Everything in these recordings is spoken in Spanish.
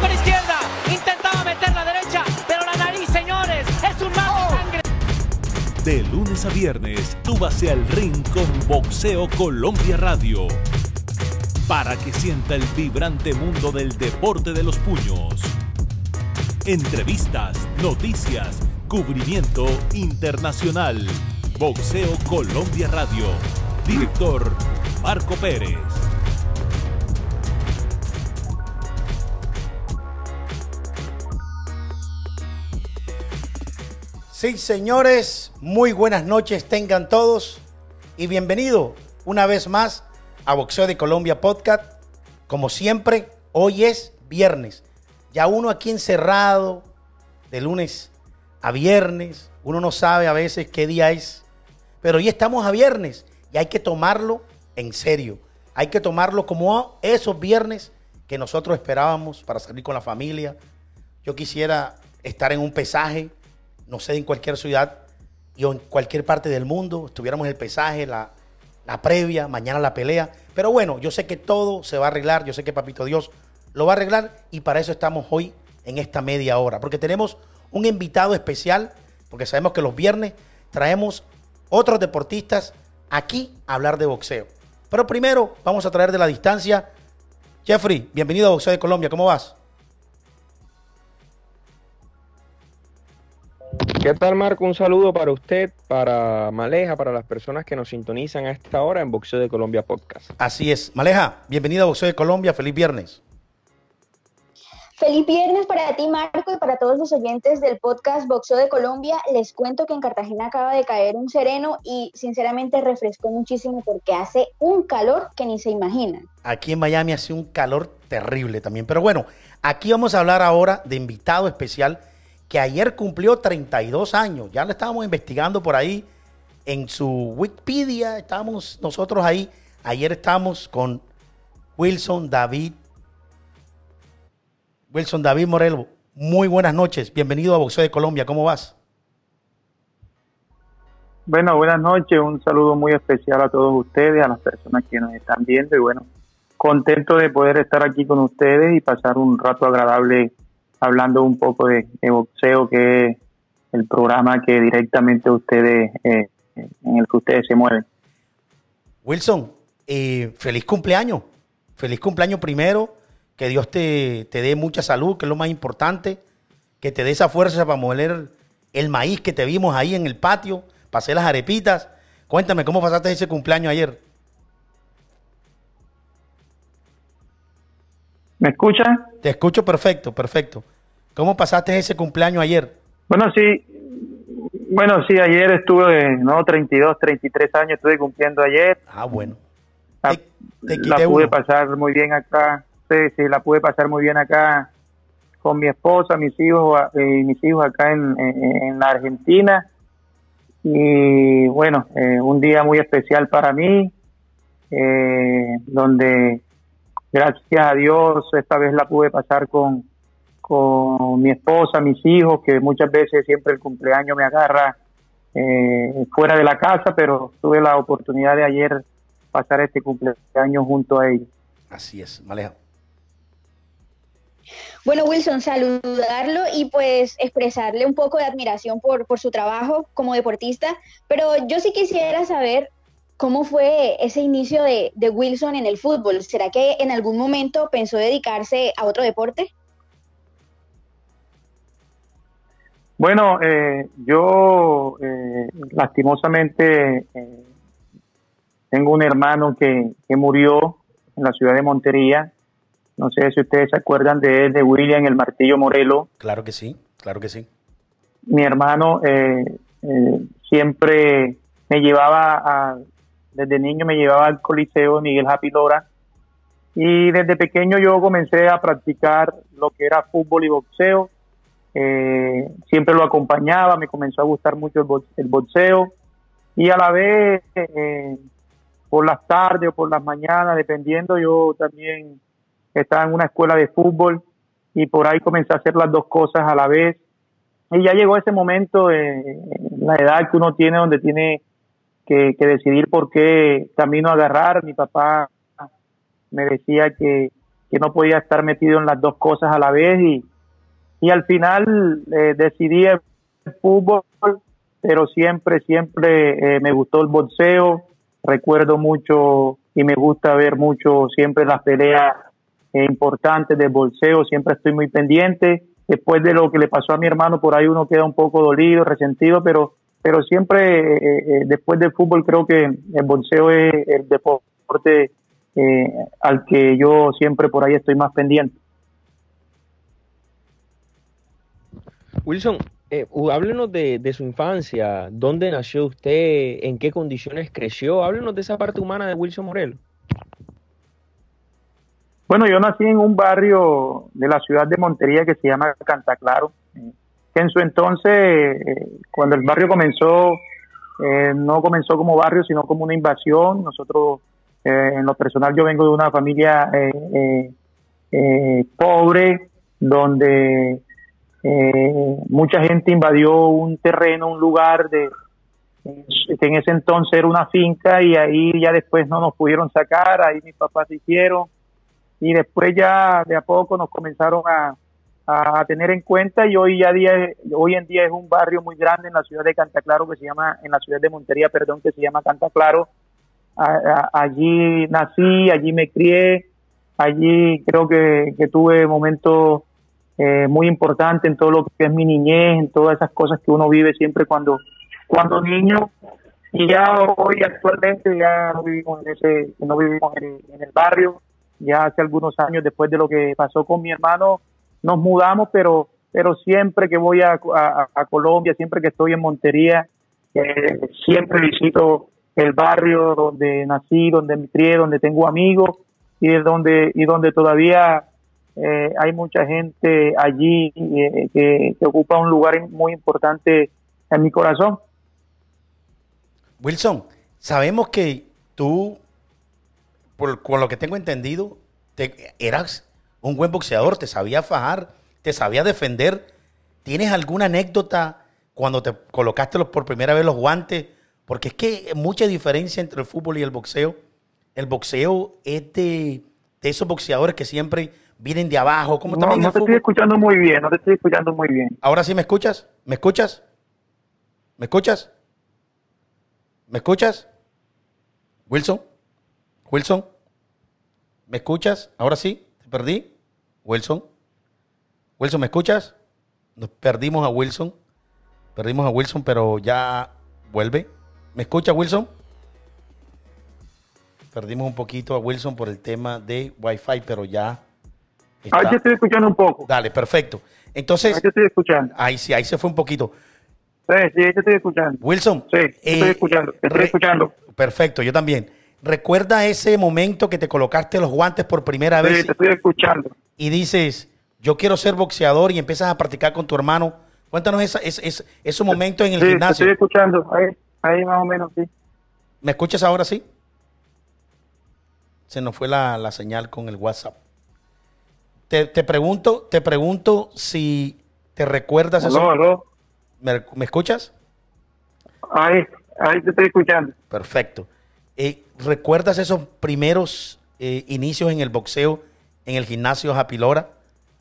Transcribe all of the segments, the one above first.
Con izquierda. Intentaba meter la derecha, pero la nariz, señores, es un sangre. De lunes a viernes, tú vas al ring con Boxeo Colombia Radio. Para que sienta el vibrante mundo del deporte de los puños. Entrevistas, noticias, cubrimiento internacional. Boxeo Colombia Radio. Director Marco Pérez. Sí, señores, muy buenas noches tengan todos y bienvenido una vez más a Boxeo de Colombia Podcast. Como siempre, hoy es viernes. Ya uno aquí encerrado de lunes a viernes, uno no sabe a veces qué día es, pero hoy estamos a viernes y hay que tomarlo en serio. Hay que tomarlo como esos viernes que nosotros esperábamos para salir con la familia. Yo quisiera estar en un pesaje, no sé, en cualquier ciudad y en cualquier parte del mundo, estuviéramos en el pesaje, la, la previa, mañana la pelea. Pero bueno, yo sé que todo se va a arreglar, yo sé que Papito Dios lo va a arreglar y para eso estamos hoy en esta media hora, porque tenemos un invitado especial, porque sabemos que los viernes traemos otros deportistas aquí a hablar de boxeo. Pero primero vamos a traer de la distancia. Jeffrey, bienvenido a Boxeo de Colombia, ¿cómo vas? ¿Qué tal, Marco? Un saludo para usted, para Maleja, para las personas que nos sintonizan a esta hora en Boxeo de Colombia Podcast. Así es. Maleja, bienvenido a Boxeo de Colombia, feliz viernes. Feliz viernes para ti, Marco, y para todos los oyentes del podcast Boxeo de Colombia. Les cuento que en Cartagena acaba de caer un sereno y sinceramente refrescó muchísimo porque hace un calor que ni se imaginan. Aquí en Miami hace un calor terrible también. Pero bueno, aquí vamos a hablar ahora de invitado especial que ayer cumplió 32 años. Ya lo estábamos investigando por ahí en su Wikipedia. Estábamos nosotros ahí. Ayer estábamos con Wilson David. Wilson David Morelo. Muy buenas noches. Bienvenido a Boxeo de Colombia. ¿Cómo vas? Bueno, buenas noches. Un saludo muy especial a todos ustedes, a las personas que nos están viendo. Y bueno, contento de poder estar aquí con ustedes y pasar un rato agradable hablando un poco de, de boxeo, que es el programa que directamente ustedes, eh, en el que ustedes se mueven. Wilson, eh, feliz cumpleaños. Feliz cumpleaños primero. Que Dios te, te dé mucha salud, que es lo más importante. Que te dé esa fuerza para moler el maíz que te vimos ahí en el patio, para hacer las arepitas. Cuéntame, ¿cómo pasaste ese cumpleaños ayer? ¿Me escuchas? Te escucho perfecto, perfecto. ¿Cómo pasaste ese cumpleaños ayer? Bueno, sí. Bueno, sí, ayer estuve, no, 32, 33 años estuve cumpliendo ayer. Ah, bueno. La, Te- te la pude uno. pasar muy bien acá. Sí, sí, la pude pasar muy bien acá con mi esposa, mis hijos, eh, mis hijos acá en, en- en la Argentina. Y bueno, eh, un día muy especial para mí, eh, donde gracias a Dios esta vez la pude pasar con, con mi esposa, mis hijos, que muchas veces siempre el cumpleaños me agarra eh, fuera de la casa, pero tuve la oportunidad de ayer pasar este cumpleaños junto a ellos. Así es, Maleja. Bueno, Wilson, saludarlo y pues expresarle un poco de admiración por, por su trabajo como deportista, pero yo sí quisiera saber cómo fue ese inicio de, de Wilson en el fútbol. ¿Será que en algún momento pensó dedicarse a otro deporte? Bueno, eh, yo eh, lastimosamente eh, tengo un hermano que, que murió en la ciudad de Montería. No sé si ustedes se acuerdan de él, de William el Martillo Morelo. Claro que sí, claro que sí. Mi hermano eh, eh, siempre me llevaba, a, desde niño me llevaba al Coliseo Miguel Happy Lora. Y desde pequeño yo comencé a practicar lo que era fútbol y boxeo. Eh, siempre lo acompañaba, me comenzó a gustar mucho el, el boxeo y a la vez eh, por las tardes o por las mañanas, dependiendo. Yo también estaba en una escuela de fútbol y por ahí comencé a hacer las dos cosas a la vez. Y ya llegó ese momento, en la edad que uno tiene, donde tiene que, que decidir por qué camino agarrar. Mi papá me decía que, que no podía estar metido en las dos cosas a la vez y, y al final eh, decidí el fútbol, pero siempre, siempre eh, me gustó el boxeo. Recuerdo mucho y me gusta ver mucho siempre las peleas eh, importantes del boxeo, siempre estoy muy pendiente. Después de lo que le pasó a mi hermano, por ahí uno queda un poco dolido, resentido, pero, pero siempre eh, después del fútbol creo que el boxeo es el deporte al que yo siempre por ahí estoy más pendiente. Wilson, eh, háblenos de, su infancia, dónde nació usted, en qué condiciones creció, háblenos de esa parte humana de Wilson Morelo. Bueno, yo nací en un barrio de la ciudad de Montería que se llama Cantaclaro, que en su entonces, eh, cuando el barrio comenzó, eh, no comenzó como barrio, sino como una invasión. Nosotros, eh, en lo personal, yo vengo de una familia pobre, donde eh, mucha gente invadió un terreno, un lugar de que en ese entonces era una finca y ahí ya después no nos pudieron sacar, ahí mis papás se hicieron. Y después ya de a poco nos comenzaron a, a tener en cuenta y hoy ya día hoy en día es un barrio muy grande en la ciudad de Cantaclaro que se llama en la ciudad de Montería perdón que se llama Cantaclaro. Allí nací allí me crié allí creo que tuve momentos eh, muy importante en todo lo que es mi niñez, en todas esas cosas que uno vive siempre cuando, cuando niño. Y ya hoy actualmente ya no vivimos en ese, no vivimos en, el barrio. Ya hace algunos años después de lo que pasó con mi hermano, nos mudamos, pero, pero siempre que voy a, a, Colombia, siempre que estoy en Montería, eh, siempre visito el barrio donde nací, donde me crié, donde tengo amigos y donde, y donde todavía eh, hay mucha gente allí eh, que, ocupa un lugar muy importante en mi corazón. Wilson, sabemos que tú, por, lo que tengo entendido, te, eras un buen boxeador, te sabía fajar, te sabía defender. ¿Tienes alguna anécdota cuando te colocaste por primera vez los guantes? Porque es que mucha diferencia entre el fútbol y el boxeo. El boxeo es de esos boxeadores que siempre vienen de abajo. como no, no te estoy escuchando muy bien, no te estoy escuchando muy bien. Ahora sí me escuchas, ¿me escuchas? ¿Me escuchas? ¿Me escuchas? Wilson, Wilson, ¿me escuchas? Ahora sí, te perdí. Wilson, Wilson, ¿me escuchas? Nos perdimos a Wilson, perdimos a Wilson, pero ya vuelve. ¿Me escucha Wilson? Perdimos un poquito a Wilson por el tema de Wi-Fi, pero ya Ahí te estoy escuchando un poco. Dale, perfecto. Entonces. Ahí te estoy escuchando. Ahí sí, ahí se fue un poquito. Sí, sí, ahí te estoy escuchando. Wilson. Sí, estoy eh, escuchando. estoy escuchando. Perfecto, yo también. ¿Recuerda ese momento que te colocaste los guantes por primera vez? Sí, te estoy escuchando. Y dices, yo quiero ser boxeador y empiezas a practicar con tu hermano. Cuéntanos esa, ese, ese, ese momento en el sí, gimnasio. Te estoy escuchando, ahí, ahí más o menos, sí. ¿Me escuchas ahora sí? Se nos fue la, la señal con el WhatsApp. Te, te, pregunto, te pregunto si te recuerdas eso. No, ¿Me, ¿Me, escuchas? Ahí, ahí te estoy escuchando. Perfecto. Eh, ¿Recuerdas esos primeros eh, inicios en el boxeo en el gimnasio Japilora?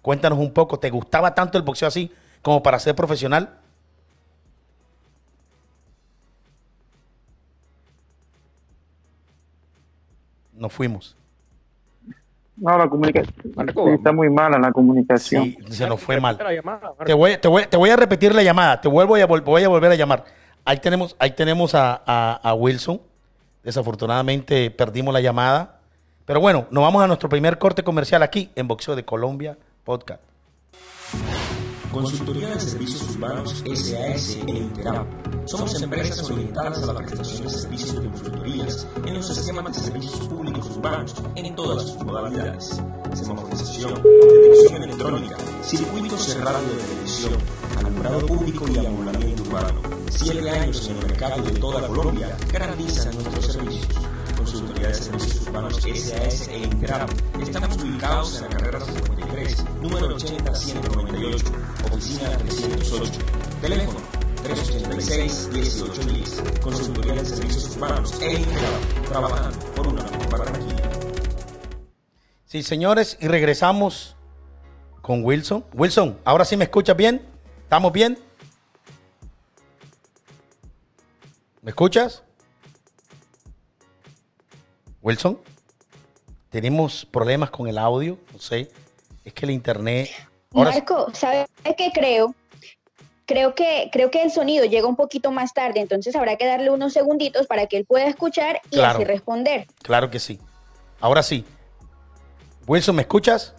Cuéntanos un poco. ¿Te gustaba tanto el boxeo así como para ser profesional? Nos fuimos. No, la comunicación está muy mala la comunicación. Sí, se nos fue mal. Te voy, te, voy, te voy a repetir la llamada. Te vuelvo a, voy a volver a llamar. Ahí tenemos, ahí tenemos a, a, Wilson. Desafortunadamente perdimos la llamada. Pero bueno, nos vamos a nuestro primer corte comercial aquí en Boxeo de Colombia Podcast. Consultoría de Servicios Urbanos SAS e Interap. Somos empresas orientadas a la prestación de servicios de consultorías en los sistemas de servicios públicos urbanos en todas sus modalidades. Semaforización, detección electrónica, circuito cerrado de televisión, alumbrado público y amoblamiento urbano. Siete años en el mercado de toda Colombia garantizan nuestros servicios De Servicios Urbanos SAS e Ingrap. Estamos ubicados en la carrera 53, número 80-198, oficina 308. Teléfono 386-1810. Consultoría de Servicios Urbanos e. Trabajando por una mejor Barranquilla. Sí, señores, y regresamos con Wilson. Wilson, ¿ahora sí me escuchas bien? ¿Estamos bien? ¿Me escuchas? Wilson, tenemos problemas con el audio, no sé, es que el internet... Ahora Marco, ¿sabes qué creo? Creo que, creo que el sonido llega un poquito más tarde, entonces habrá que darle unos segunditos para que él pueda escuchar y Claro. así responder. Claro que sí. Ahora sí. Wilson, ¿me escuchas?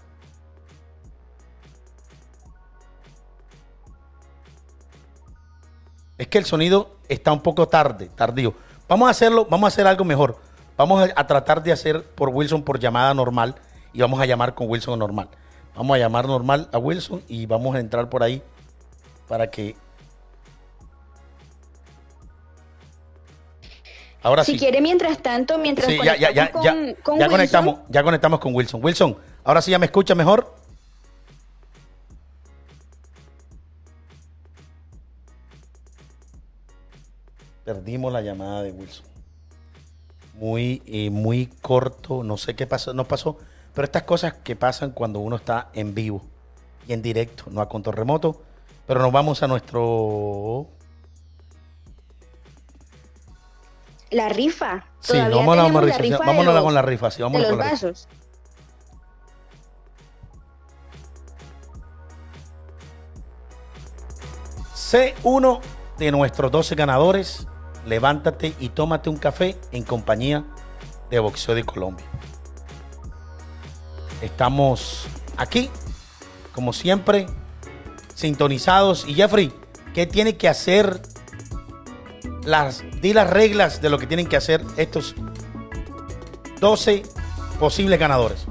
Es que el sonido está un poco tarde, tardío. Vamos a hacerlo, vamos a hacer algo mejor. Vamos a, a tratar de hacer por Wilson por llamada normal y vamos a llamar con Wilson normal. Vamos a llamar normal a Wilson y vamos a entrar por ahí para que Ahora si sí. quiere, mientras tanto, mientras Sí, ya, ya, ya, ya, con, con ya Wilson, conectamos, ya conectamos con Wilson. Wilson, ahora sí ya me escucha mejor. Perdimos la llamada de Wilson. Muy, eh, muy corto, no sé qué pasó, no pasó, pero estas cosas que pasan cuando uno está en vivo y en directo, no a control remoto. Pero nos vamos a nuestro la rifa. Sí, vamos a la rifa, sí, rifa de vámonos los- con la rifa, sí, de vámonos los con la rifa. vasos. Sé uno de nuestros 12 ganadores. Levántate y tómate un café en compañía de Boxeo de Colombia. Estamos aquí, como siempre, sintonizados. Y Jeffrey, ¿qué tiene que hacer? Las, di las reglas de lo que tienen que hacer estos 12 posibles ganadores.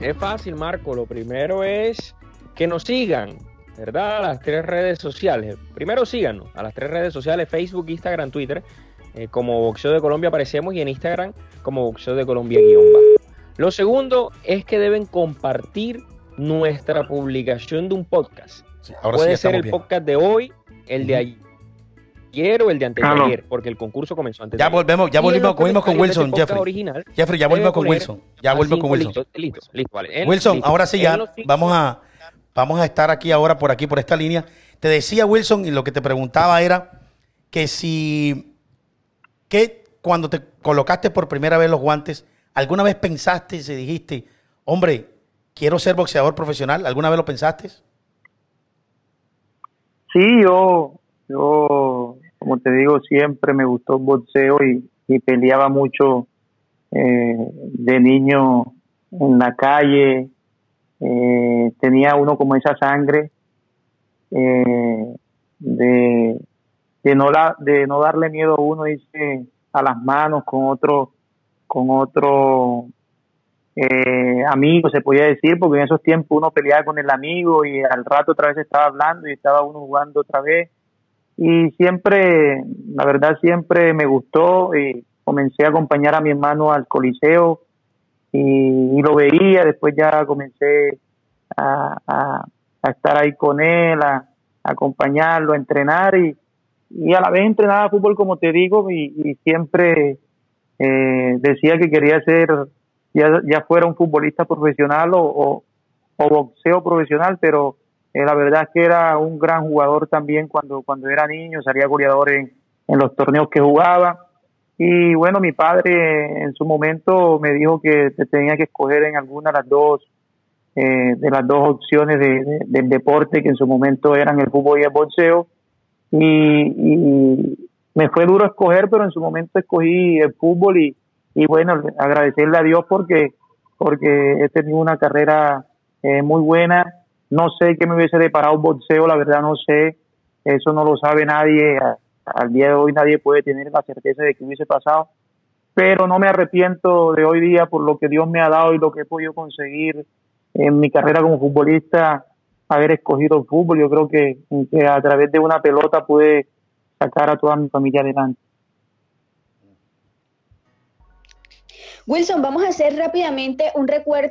Es fácil, Marco. Lo primero es que nos sigan, ¿verdad? A las tres redes sociales. Primero síganos a las tres redes sociales, Facebook, Instagram, Twitter. eh, como Boxeo de Colombia aparecemos y en Instagram como Boxeo de Colombia guion bajo. Lo segundo es que deben compartir nuestra publicación de un podcast. Sí, ahora Puede sí ser el bien. podcast de hoy, el de ayer o el de antes de Aló. ayer, porque el concurso comenzó antes Ya de ayer. volvemos, ya volvimos, volvimos con Wilson, este Jeffrey. original, Jeffrey, ya volvimos con Wilson. Ya volvemos con Wilson. Listo, listo, listo, vale. Wilson, listo. ahora sí ya vamos a, vamos a estar aquí ahora por aquí, por esta línea. Te decía Wilson, y lo que te preguntaba era que si, que cuando te colocaste por primera vez los guantes, ¿alguna vez pensaste y dijiste, hombre, quiero ser boxeador profesional? ¿Alguna vez lo pensaste? Sí, yo, yo, como te digo, siempre me gustó boxeo y, y peleaba mucho eh, de niño en la calle. Eh, tenía uno como esa sangre eh, de, de, no la, de no darle miedo a uno irse a las manos con otro, con otro eh, amigo, se podía decir, porque en esos tiempos uno peleaba con el amigo y al rato otra vez estaba hablando y estaba uno jugando otra vez. Y siempre, la verdad, siempre me gustó y comencé a acompañar a mi hermano al coliseo y, lo veía, después ya comencé a, a- estar ahí con él, a, acompañarlo, a entrenar y, y a la vez entrenaba fútbol, como te digo, y, y siempre eh, decía que quería ser ya, ya fuera un futbolista profesional o, o, o boxeo profesional, pero eh, la verdad es que era un gran jugador también cuando, cuando era niño, salía goleador en, en los torneos que jugaba. Y bueno, mi padre en su momento me dijo que te tenía que escoger en alguna de las dos, eh, de las dos opciones de, de- del deporte que en su momento eran el fútbol y el boxeo. Y, y me fue duro escoger, pero en su momento escogí el fútbol y, y bueno, agradecerle a Dios porque, porque he tenido una carrera eh, muy buena. No sé qué me hubiese deparado un boxeo, la verdad no sé. Eso no lo sabe nadie. Al día de hoy nadie puede tener la certeza de que hubiese pasado. Pero no me arrepiento de hoy día por lo que Dios me ha dado y lo que he podido conseguir en mi carrera como futbolista, haber escogido el fútbol. Yo creo que, que a través de una pelota pude sacar a toda mi familia adelante. Wilson, vamos a hacer rápidamente un,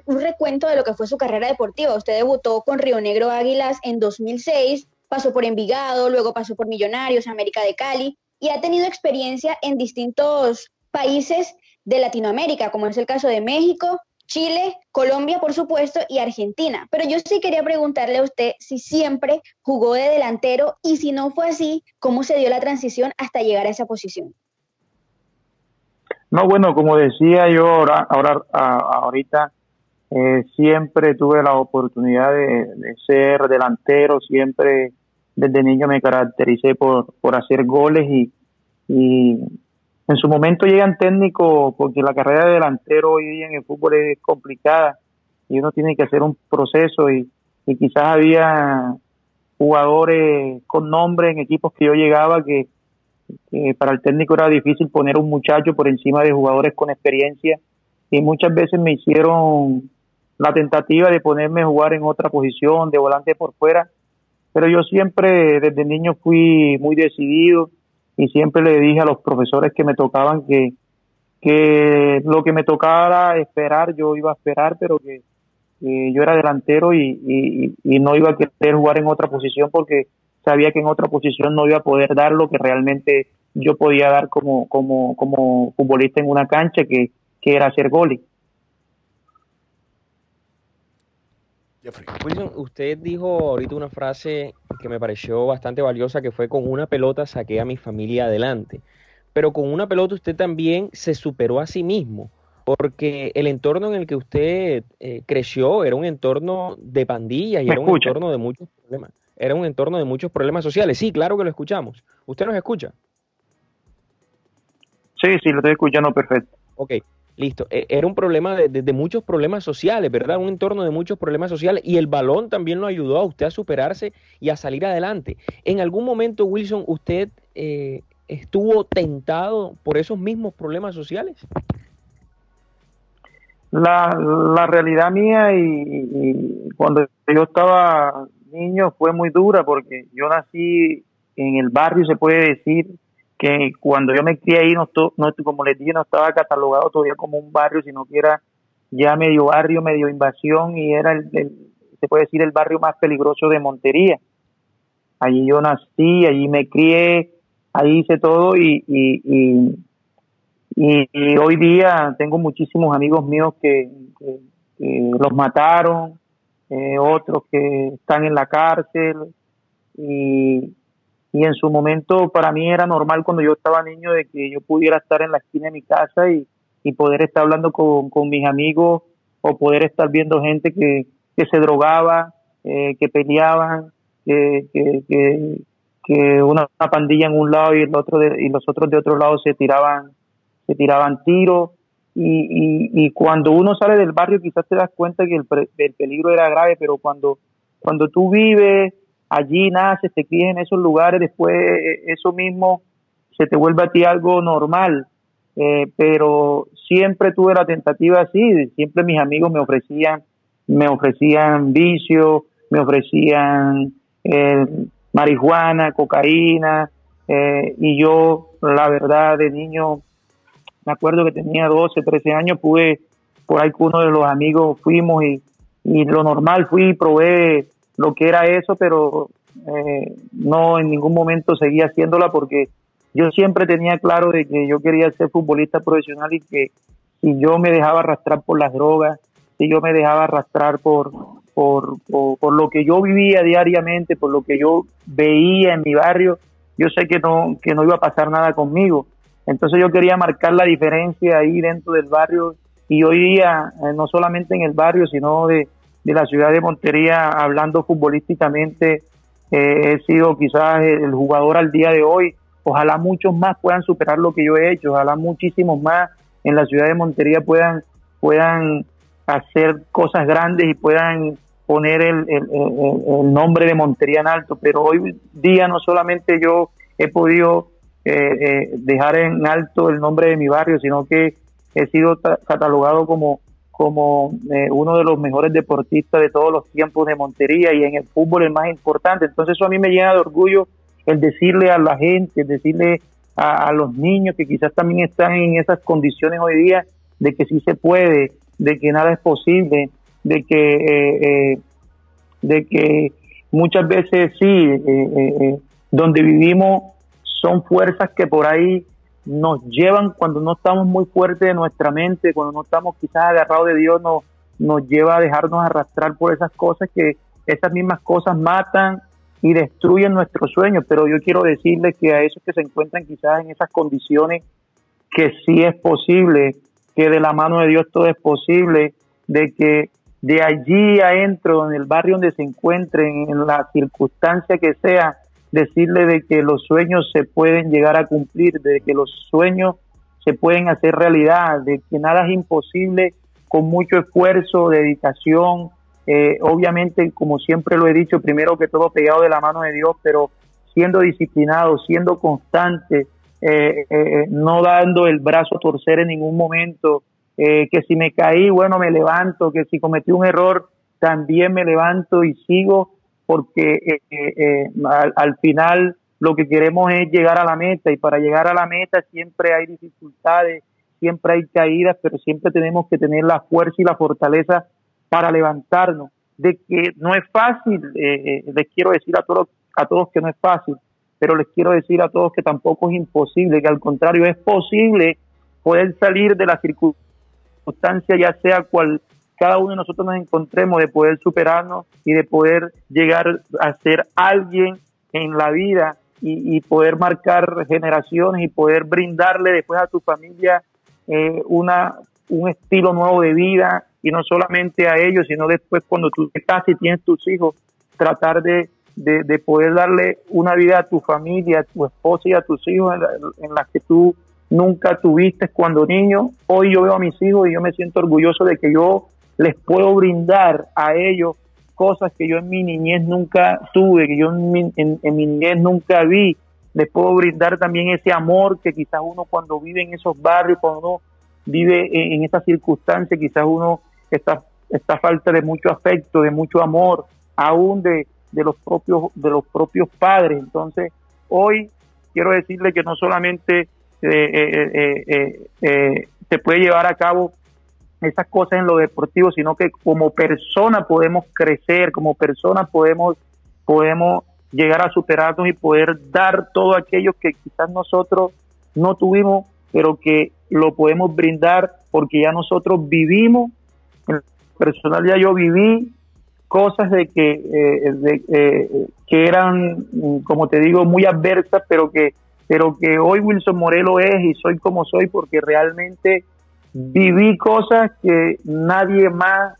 un recuento de lo que fue su carrera deportiva. Usted debutó con Río Negro Águilas en 2006, pasó por Envigado, luego pasó por Millonarios, América de Cali y ha tenido experiencia en distintos países de Latinoamérica, como es el caso de México, Chile, Colombia, por supuesto, y Argentina. Pero yo sí quería preguntarle a usted si siempre jugó de delantero y si no fue así, ¿cómo se dio la transición hasta llegar a esa posición? No, bueno, como decía yo ahora, ahora ahorita, eh, siempre tuve la oportunidad de, ser delantero, siempre desde niño me caractericé por, por hacer goles y, en su momento llegan técnicos porque la carrera de delantero hoy día en el fútbol es complicada y uno tiene que hacer un proceso y, quizás había jugadores con nombre en equipos que yo llegaba que, para el técnico era difícil poner un muchacho por encima de jugadores con experiencia y muchas veces me hicieron la tentativa de ponerme a jugar en otra posición, de volante por fuera, pero yo siempre desde niño fui muy decidido y siempre le dije a los profesores que me tocaban que, que lo que me tocara esperar, yo iba a esperar, pero que, yo era delantero y, y, no iba a querer jugar en otra posición porque sabía que en otra posición no iba a poder dar lo que realmente yo podía dar como, como, como futbolista en una cancha, que, que era hacer goles. Wilson, usted dijo ahorita una frase que me pareció bastante valiosa, que fue con una pelota saqué a mi familia adelante. Pero con una pelota usted también se superó a sí mismo, porque el entorno en el que usted eh, creció era un entorno de pandillas y era un entorno de muchos problemas. Era un entorno de muchos problemas sociales. Sí, claro que lo escuchamos. ¿Usted nos escucha? Sí, sí, lo estoy escuchando perfecto. Ok. Listo. E, era un problema de, muchos problemas sociales, ¿verdad? Un entorno de muchos problemas sociales y el balón también lo ayudó a usted a superarse y a salir adelante. En algún momento, Wilson, usted eh, estuvo tentado por esos mismos problemas sociales. La, la realidad mía y, cuando yo estaba niño fue muy dura porque yo nací en el barrio, se puede decir, que cuando yo me crié ahí, no, no, como les dije, no estaba catalogado todavía como un barrio, sino que era ya medio barrio, medio invasión y era, el, se puede decir, el barrio más peligroso de Montería. Allí yo nací, allí me crié, ahí hice todo y, y, y, hoy día tengo muchísimos amigos míos que, los mataron, eh, otros que están en la cárcel y, y en su momento para mí era normal cuando yo estaba niño de que yo pudiera estar en la esquina de mi casa y, poder estar hablando con, mis amigos o poder estar viendo gente que, se drogaba, eh, que peleaban, que, que, una, pandilla en un lado y el otro y los otros de otro lado se tiraban se tiraban tiros. Y, y, cuando uno sale del barrio quizás te das cuenta que el, el peligro era grave pero cuando cuando tú vives allí naces, te crías en esos lugares, después eh, eso mismo se te vuelve a ti algo normal. Eh, pero siempre tuve la tentativa así, siempre mis amigos me ofrecían, me ofrecían vicio, me ofrecían eh, marihuana, cocaína, y yo, la verdad, de niño, me acuerdo que tenía 12, 13 años, pude, por ahí con uno de los amigos fuimos y, y lo normal fui y probé lo que era eso, pero eh, no en ningún momento seguía haciéndola porque yo siempre tenía claro de que yo quería ser futbolista profesional y que si yo me dejaba arrastrar por las drogas, si yo me dejaba arrastrar por, por, por, lo que yo vivía diariamente, por lo que yo veía en mi barrio, yo sé que no, que no iba a pasar nada conmigo. Entonces yo quería marcar la diferencia ahí dentro del barrio y hoy día, eh, no solamente en el barrio, sino de, de la ciudad de Montería, hablando futbolísticamente, eh, he sido quizás el jugador al día de hoy. Ojalá muchos más puedan superar lo que yo he hecho, ojalá muchísimos más en la ciudad de Montería puedan, puedan hacer cosas grandes y puedan poner el, el, nombre de Montería en alto. Pero hoy día no solamente yo he podido eh, eh, dejar en alto el nombre de mi barrio, sino que he sido catalogado como como eh, uno de los mejores deportistas de todos los tiempos de Montería y en el fútbol el más importante. Entonces eso a mí me llena de orgullo el decirle a la gente, decirle a, los niños que quizás también están en esas condiciones hoy día, de que sí se puede, de que nada es posible, de que, eh, eh, de que muchas veces sí, eh, donde vivimos son fuerzas que por ahí nos llevan cuando no estamos muy fuertes de nuestra mente, cuando no estamos quizás agarrados de Dios, nos, nos lleva a dejarnos arrastrar por esas cosas que esas mismas cosas matan y destruyen nuestros sueños. Pero yo quiero decirles que a esos que se encuentran quizás en esas condiciones, que sí es posible, que de la mano de Dios todo es posible, de que de allí adentro, en el barrio donde se encuentren, en la circunstancia que sea, decirle de que los sueños se pueden llegar a cumplir, de que los sueños se pueden hacer realidad, de que nada es imposible con mucho esfuerzo, dedicación, eh, obviamente, como siempre lo he dicho, primero que todo pegado de la mano de Dios, pero siendo disciplinado, siendo constante, eh, eh, no dando el brazo a torcer en ningún momento, que si me caí, bueno, me levanto, que si cometí un error, también me levanto y sigo porque eh, eh, eh, al, final lo que queremos es llegar a la meta y para llegar a la meta siempre hay dificultades, siempre hay caídas, pero siempre tenemos que tener la fuerza y la fortaleza para levantarnos. De que no es fácil, les quiero decir a todos, a todos que no es fácil, pero les quiero decir a todos que tampoco es imposible, que al contrario es posible poder salir de la circunstancia, ya sea cual cada uno de nosotros nos encontremos, de poder superarnos y de poder llegar a ser alguien en la vida y, poder marcar generaciones y poder brindarle después a tu familia eh, una, un estilo nuevo de vida y no solamente a ellos, sino después cuando tú casas y tienes tus hijos, tratar de, de, poder darle una vida a tu familia, a tu esposa y a tus hijos en, en las que tú nunca tuviste cuando niño. Hoy yo veo a mis hijos y yo me siento orgulloso de que yo les puedo brindar a ellos cosas que yo en mi niñez nunca tuve, que yo en mi, en, mi niñez nunca vi. Les puedo brindar también ese amor que quizás uno cuando vive en esos barrios, cuando uno vive en, esas circunstancias, quizás uno está, está falta de mucho afecto, de mucho amor, aún de, de los propios de los propios padres. Entonces, hoy quiero decirle que no solamente eh, eh, eh, se puede llevar a cabo esas cosas en lo deportivo, sino que como persona podemos crecer, como persona podemos, podemos llegar a superarnos y poder dar todo aquello que quizás nosotros no tuvimos, pero que lo podemos brindar porque ya nosotros vivimos, en personal ya yo viví cosas de que, eh, de, eh, que eran, como te digo, muy adversas, pero que, pero que hoy Wilson Morelo es y soy como soy porque realmente viví cosas que nadie más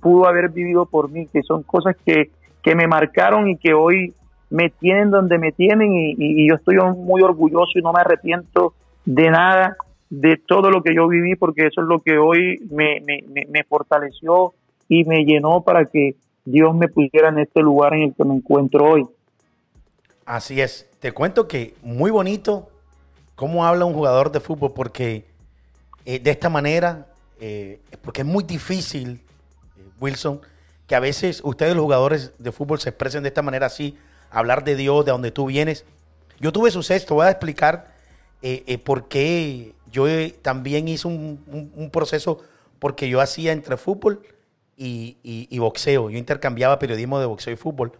pudo haber vivido por mí, que son cosas que, que me marcaron y que hoy me tienen donde me tienen y, yo estoy muy orgulloso y no me arrepiento de nada, de todo lo que yo viví, porque eso es lo que hoy me, me, me fortaleció y me llenó para que Dios me pusiera en este lugar en el que me encuentro hoy. Así es. Te cuento que muy bonito cómo habla un jugador de fútbol, porque eh, de esta manera, eh, porque es muy difícil, eh, Wilson, que a veces ustedes los jugadores de fútbol se expresen de esta manera así, hablar de Dios, de donde tú vienes. Yo tuve suceso, te voy a explicar por qué yo también hice un, proceso, porque yo hacía entre fútbol y, boxeo, yo intercambiaba periodismo de boxeo y fútbol,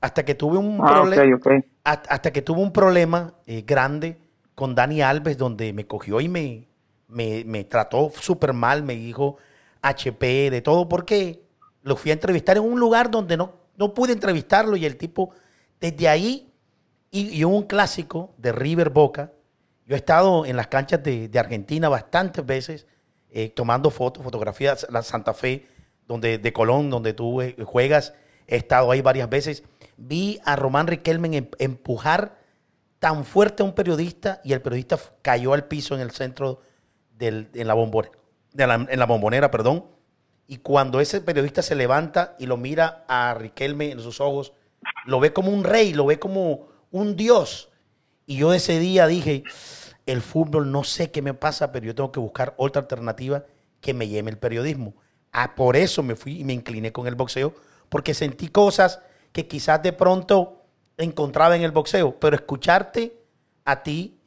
hasta que tuve un, ah, problema, hasta, que tuve un problema grande con Dani Alves, donde me cogió y me, me, trató súper mal, me dijo HP, de todo, porque lo fui a entrevistar en un lugar donde no, no pude entrevistarlo y el tipo, desde ahí, y, un clásico de River Boca, yo he estado en las canchas de, Argentina bastantes veces, eh, tomando fotos, fotografías, la Santa Fe, donde, de Colón, donde tú eh, juegas, he estado ahí varias veces, vi a Román Riquelme em, empujar tan fuerte a un periodista y el periodista cayó al piso en el centro en, la bombonera, en la bombonera, perdón. Y cuando ese periodista se levanta y lo mira a Riquelme en sus ojos, lo ve como un rey, lo ve como un dios. Y yo ese día dije, el fútbol no sé qué me pasa, pero yo tengo que buscar otra alternativa que me lleve el periodismo. Ah, por eso me fui y me incliné con el boxeo, porque sentí cosas que quizás de pronto encontraba en el boxeo, pero escucharte a ti,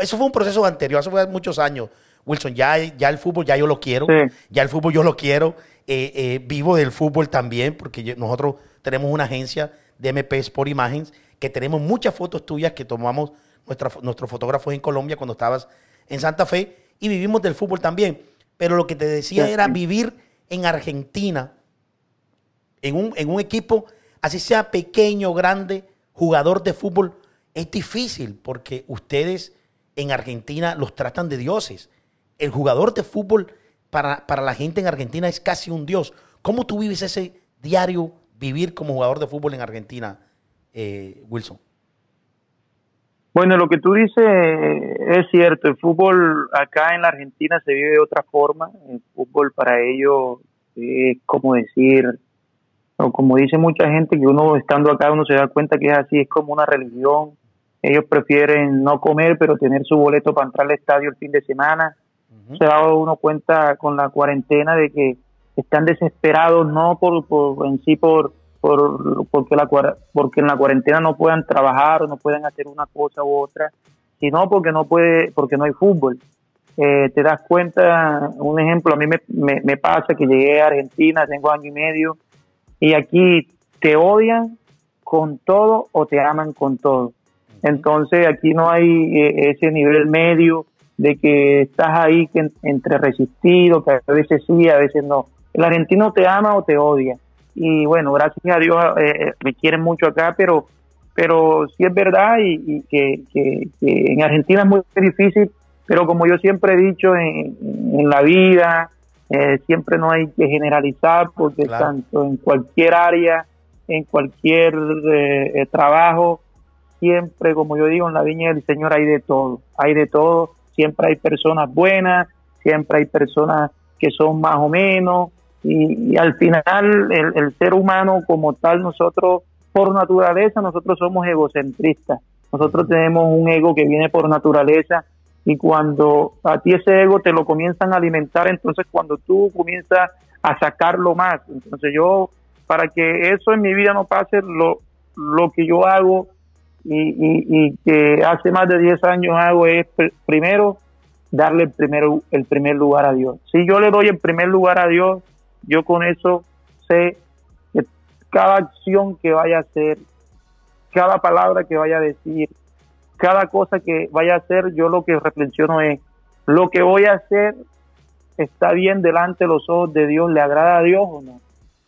eso fue un proceso anterior, eso fue muchos años, Wilson, ya, ya el fútbol ya yo lo quiero, Sí. ya el fútbol yo lo quiero, eh, eh, vivo del fútbol también, porque yo- nosotros tenemos una agencia de MP Sport Imagens, que tenemos muchas fotos tuyas que tomamos nuestra, nuestros fotógrafos en Colombia cuando estabas en Santa Fe, y vivimos del fútbol también. Pero lo que te decía Sí. era vivir en Argentina, en un, en un equipo, así sea pequeño, grande, jugador de fútbol, es difícil porque ustedes en Argentina los tratan de dioses. El jugador de fútbol para, para la gente en Argentina es casi un dios. ¿Cómo tú vives ese diario vivir como jugador de fútbol en Argentina, eh, Wilson? Bueno, lo que tú dices eh, es cierto. El fútbol acá en la Argentina se vive de otra forma. El fútbol para ellos es como decir, o como dice mucha gente, que uno estando acá uno se da cuenta que es así, es como una religión. Ellos prefieren no comer, pero tener su boleto para entrar al estadio el fin de semana. Se da uno cuenta con la cuarentena de que están desesperados, no por, por en sí por, por porque la porque en la cuarentena no puedan trabajar o no puedan hacer una cosa u otra, sino porque no puede, porque no hay fútbol. Eh, te das cuenta, un ejemplo, a mí me, me, me pasa que llegué a Argentina, tengo año y medio, y aquí te odian con todo o te aman con todo. Entonces aquí no hay eh, ese nivel medio de que estás ahí que entre resistido, que a veces sí, a veces no. El argentino te ama o te odia. Y bueno, gracias a Dios eh, me quieren mucho acá, pero pero sí es verdad y, y que, que- que en Argentina es muy difícil, pero como yo siempre he dicho en, en la vida, eh, siempre no hay que generalizar porque Claro. tanto en cualquier área, en cualquier eh, eh, trabajo, siempre, como yo digo, en la viña del Señor hay de todo, hay de todo, siempre hay personas buenas, siempre hay personas que son más o menos, y, al final el, el ser humano como tal, nosotros por naturaleza, nosotros somos egocentristas, nosotros tenemos un ego que viene por naturaleza y cuando a ti ese ego te lo comienzan a alimentar, entonces cuando tú comienzas a sacarlo más, entonces yo, para que eso en mi vida no pase, lo, lo que yo hago y, y, y que hace más de 10 años hago es pr- primero darle el el primer lugar a Dios. Si yo le doy el primer lugar a Dios, yo con eso sé que cada acción que vaya a hacer, cada palabra que vaya a decir, cada cosa que vaya a hacer, yo lo que reflexiono es, lo que voy a hacer está bien delante de los ojos de Dios, le agrada a Dios o no.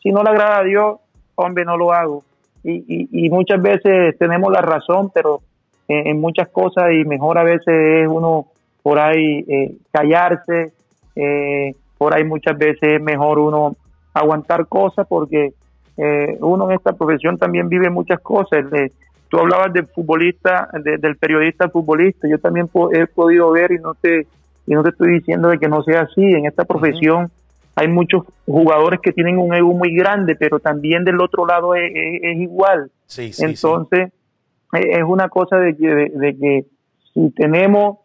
Si no le agrada a Dios, hombre, no lo hago. Y, y, y muchas veces tenemos la razón, pero en, en muchas cosas y mejor a veces es uno por ahí eh, callarse, eh, por ahí muchas veces es mejor uno aguantar cosas porque eh, uno en esta profesión también vive muchas cosas. De- tú hablabas del futbolista, de- del periodista al futbolista, yo también po- he podido ver y no te y no te estoy diciendo de que no sea así. En esta profesión hay muchos jugadores que tienen un ego muy grande, pero también del otro lado es, es- es igual. Sí, sí, Entonces, eh, es una cosa de que, de, de que si tenemos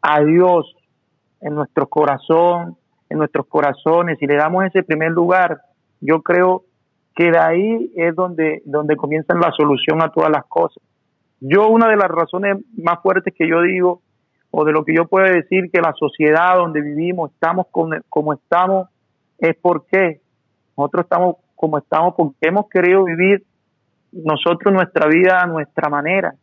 a Dios en nuestro corazón, en nuestros corazones, y le damos ese primer lugar, yo creo que de ahí es donde, donde comienza la solución a todas las cosas. Yo una de las razones más fuertes que yo digo, o de lo que yo puedo decir que la sociedad donde vivimos, estamos con- como estamos, es porque nosotros estamos como estamos porque hemos querido vivir nosotros nuestra vida a nuestra manera.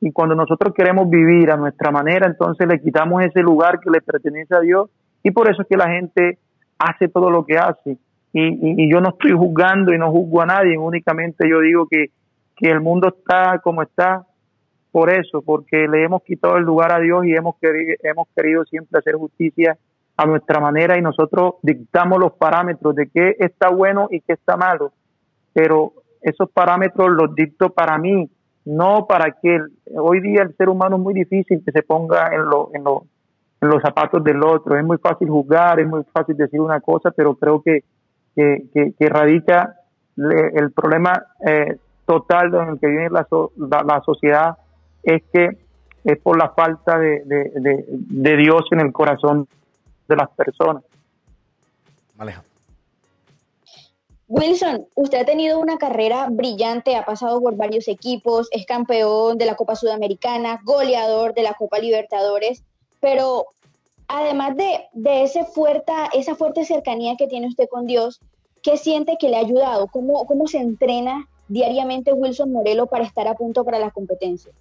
Y cuando nosotros queremos vivir a nuestra manera, entonces le quitamos ese lugar que le pertenece a Dios. Y por eso es que la gente hace todo lo que hace. Y, y- y yo no estoy juzgando y no juzgo a nadie, únicamente yo digo que, que el mundo está como está por eso, porque le hemos quitado el lugar a Dios y hemos querido, hemos querido siempre hacer justicia a nuestra manera y nosotros dictamos los parámetros de qué está bueno y qué está malo. Pero esos parámetros los dicto para mí, no para que hoy día el ser humano es muy difícil que se ponga en, lo- en, lo- en los zapatos del otro. Es muy fácil juzgar, es muy fácil decir una cosa, pero creo que, que, que- que radica el problema eh, total en el que vive la, so- la sociedad es que es por la falta de, de, de- de Dios en el corazón de las personas. Aleja. Wilson, usted ha tenido una carrera brillante, ha pasado por varios equipos, es campeón de la Copa Sudamericana, goleador de la Copa Libertadores, pero además de, de ese fuerte, esa fuerte cercanía que tiene usted con Dios, ¿qué siente que le ha ayudado? ¿Cómo, cómo se entrena diariamente Wilson Morelo para estar a punto para las competencias?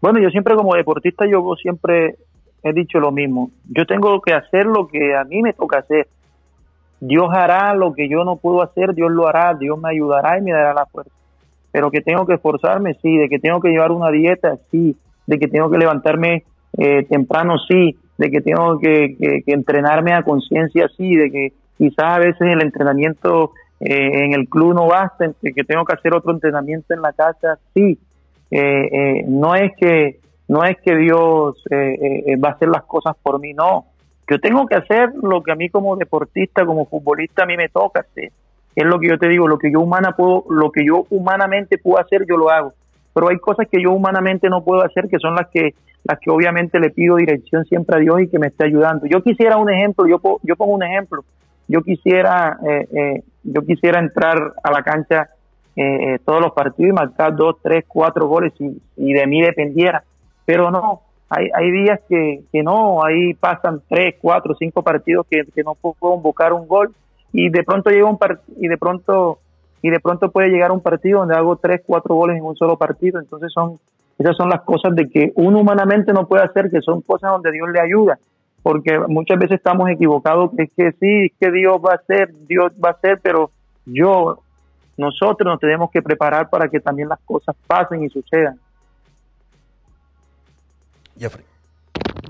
Bueno, yo siempre como deportista, yo siempre he dicho lo mismo. Yo tengo que hacer lo que a mí me toca hacer. Dios hará lo que yo no puedo hacer, Dios lo hará, Dios me ayudará y me dará la fuerza. Pero que tengo que esforzarme, sí, de que tengo que llevar una dieta, sí, de que tengo que levantarme eh, temprano, sí, de que tengo que, entrenarme a conciencia, sí, de que quizás a veces el entrenamiento eh, en el club no basta, que tengo que hacer otro entrenamiento en la casa, sí. Eh, no es que no es que Dios va a hacer las cosas por mí, no yo tengo que hacer lo que a mí como deportista, como futbolista, a mí me toca hacer. Es lo que yo te digo, lo que yo humana puedo, lo que yo humanamente puedo hacer, yo lo hago. Pero hay cosas que yo humanamente no puedo hacer, que son las que, las que obviamente le pido dirección siempre a Dios y que me esté ayudando. Yo quisiera un ejemplo, yo, yo pongo un ejemplo. Yo quisiera, eh, eh, yo quisiera entrar a la cancha eh, todos los partidos y marcar dos, tres, cuatro goles y, y de mí dependiera. Pero no, hay, hay días que, que no, ahí pasan tres, cuatro, cinco partidos que, no puedo convocar un gol y de pronto llega un y de pronto y de pronto puede llegar un partido donde hago tres, cuatro goles en un solo partido. Entonces son esas son las cosas de que uno humanamente no puede hacer, que son cosas donde Dios le ayuda, porque muchas veces estamos equivocados, que es que sí, que Dios va a hacer, Dios va a hacer, pero yo, nosotros nos tenemos que preparar para que también las cosas pasen y sucedan. Jeffrey.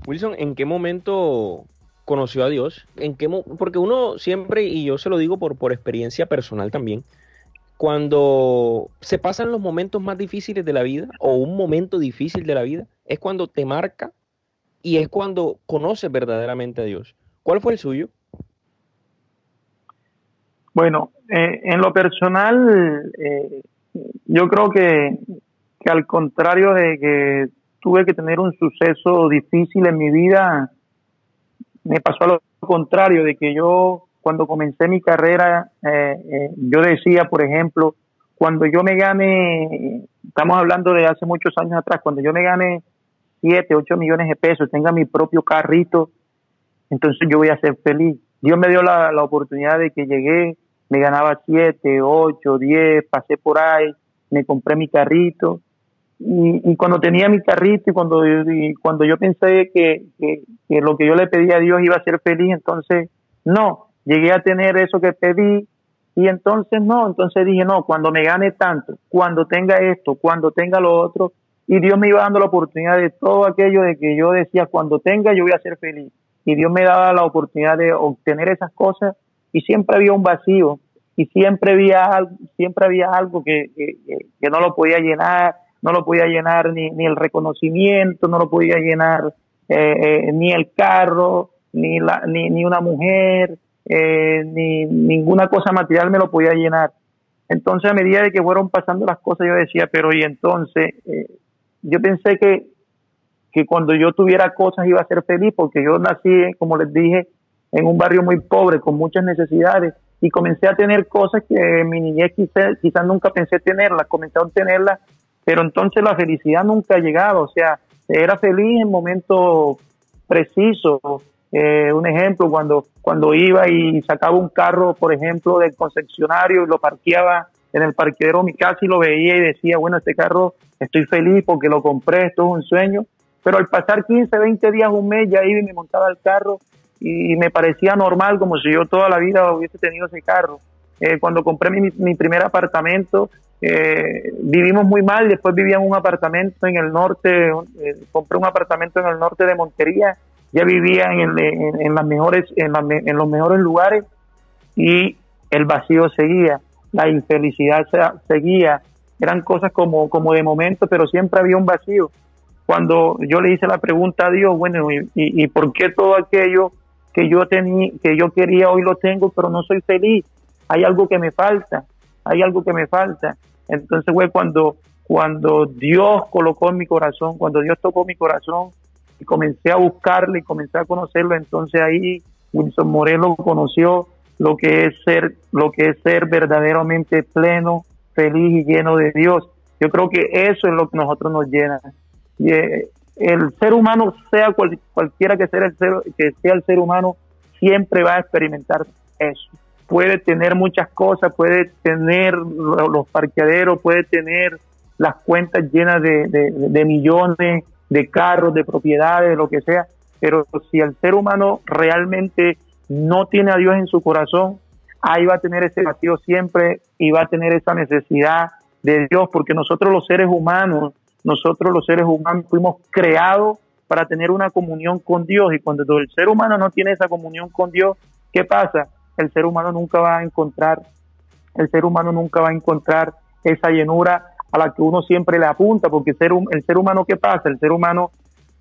Wilson, ¿en qué momento conoció a Dios? ¿En qué porque uno siempre, y yo se lo digo por, por experiencia personal también, cuando se pasan los momentos más difíciles de la vida o un momento difícil de la vida, es cuando te marca y es cuando conoces verdaderamente a Dios. ¿Cuál fue el suyo? Bueno, eh, en lo personal, eh, yo creo que, al contrario de que tuve que tener un suceso difícil en mi vida, me pasó a lo contrario, de que yo cuando comencé mi carrera, eh, eh, yo decía, por ejemplo, cuando yo me gane, estamos hablando de hace muchos años atrás, cuando yo me gane 7, 8 millones de pesos, tenga mi propio carrito, entonces yo voy a ser feliz. Dios me dio la, la oportunidad de que llegué, me ganaba 7, 8, 10, pasé por ahí, me compré mi carrito. Y, cuando tenía mi carrito y cuando, cuando yo pensé que, que, lo que yo le pedía a Dios iba a ser feliz, entonces no, llegué a tener eso que pedí. Y entonces no, entonces dije no, cuando me gane tanto, cuando tenga esto, cuando tenga lo otro, y Dios me iba dando la oportunidad de todo aquello de que yo decía cuando tenga yo voy a ser feliz. Y Dios me daba la oportunidad de obtener esas cosas y siempre había un vacío y siempre había siempre había algo que, que, que no lo podía llenar no lo podía llenar ni, ni el reconocimiento, no lo podía llenar eh, eh, ni el carro, ni, la, ni, ni una mujer, eh, ni ninguna cosa material me lo podía llenar. Entonces, a medida de que fueron pasando las cosas, yo decía, pero y entonces, yo pensé que, que cuando yo tuviera cosas iba a ser feliz, porque yo nací, como les dije, en un barrio muy pobre, con muchas necesidades, y comencé a tener cosas que mi niñez quizás quizá nunca pensé tenerlas, comencé a tenerlas pero entonces la felicidad nunca ha llegado, o sea, era feliz en momentos precisos. Eh, un ejemplo, cuando, cuando iba y sacaba un carro, por ejemplo, del concesionario y lo parqueaba en el parqueadero de mi casa y lo veía y decía, bueno, este carro estoy feliz porque lo compré, esto es un sueño. Pero al pasar 15, 20 días, un mes, ya iba y me montaba el carro y me parecía normal como si yo toda la vida hubiese tenido ese carro. Eh, cuando compré mi, mi, primer apartamento, eh, vivimos muy mal, después vivía en un apartamento en el norte, eh, compré un apartamento en el norte de Montería, ya vivía en, en, las mejores, en, los mejores lugares y el vacío seguía, la infelicidad seguía, eran cosas como, como de momento, pero siempre había un vacío. Cuando yo le hice la pregunta a Dios, bueno, ¿y, y, y por qué todo aquello que yo tenía, que yo quería hoy lo tengo, pero no soy feliz? hay algo que me falta, hay algo que me falta. Entonces fue cuando, cuando Dios colocó en mi corazón, cuando Dios tocó mi corazón y comencé a buscarle y comencé a conocerlo, entonces ahí Wilson Morelo conoció lo que es ser, lo que es ser verdaderamente pleno, feliz y lleno de Dios. Yo creo que eso es lo que nosotros nos llena. Y, eh, el ser humano, sea cual- cualquiera que sea, el ser, que sea el ser humano, siempre va a experimentar eso. Puede tener muchas cosas, puede tener lo- los parqueaderos, puede tener las cuentas llenas de, de- de millones, de carros, de propiedades, de lo que sea, pero si el ser humano realmente no tiene a Dios en su corazón, ahí va a tener ese vacío siempre y va a tener esa necesidad de Dios, porque nosotros los seres humanos, nosotros los seres humanos fuimos creados para tener una comunión con Dios y cuando el ser humano no tiene esa comunión con Dios, ¿qué pasa? El ser humano nunca va a encontrar, el ser humano nunca va a encontrar esa llenura a la que uno siempre le apunta, porque el ser, el ser humano, ¿qué pasa? El ser humano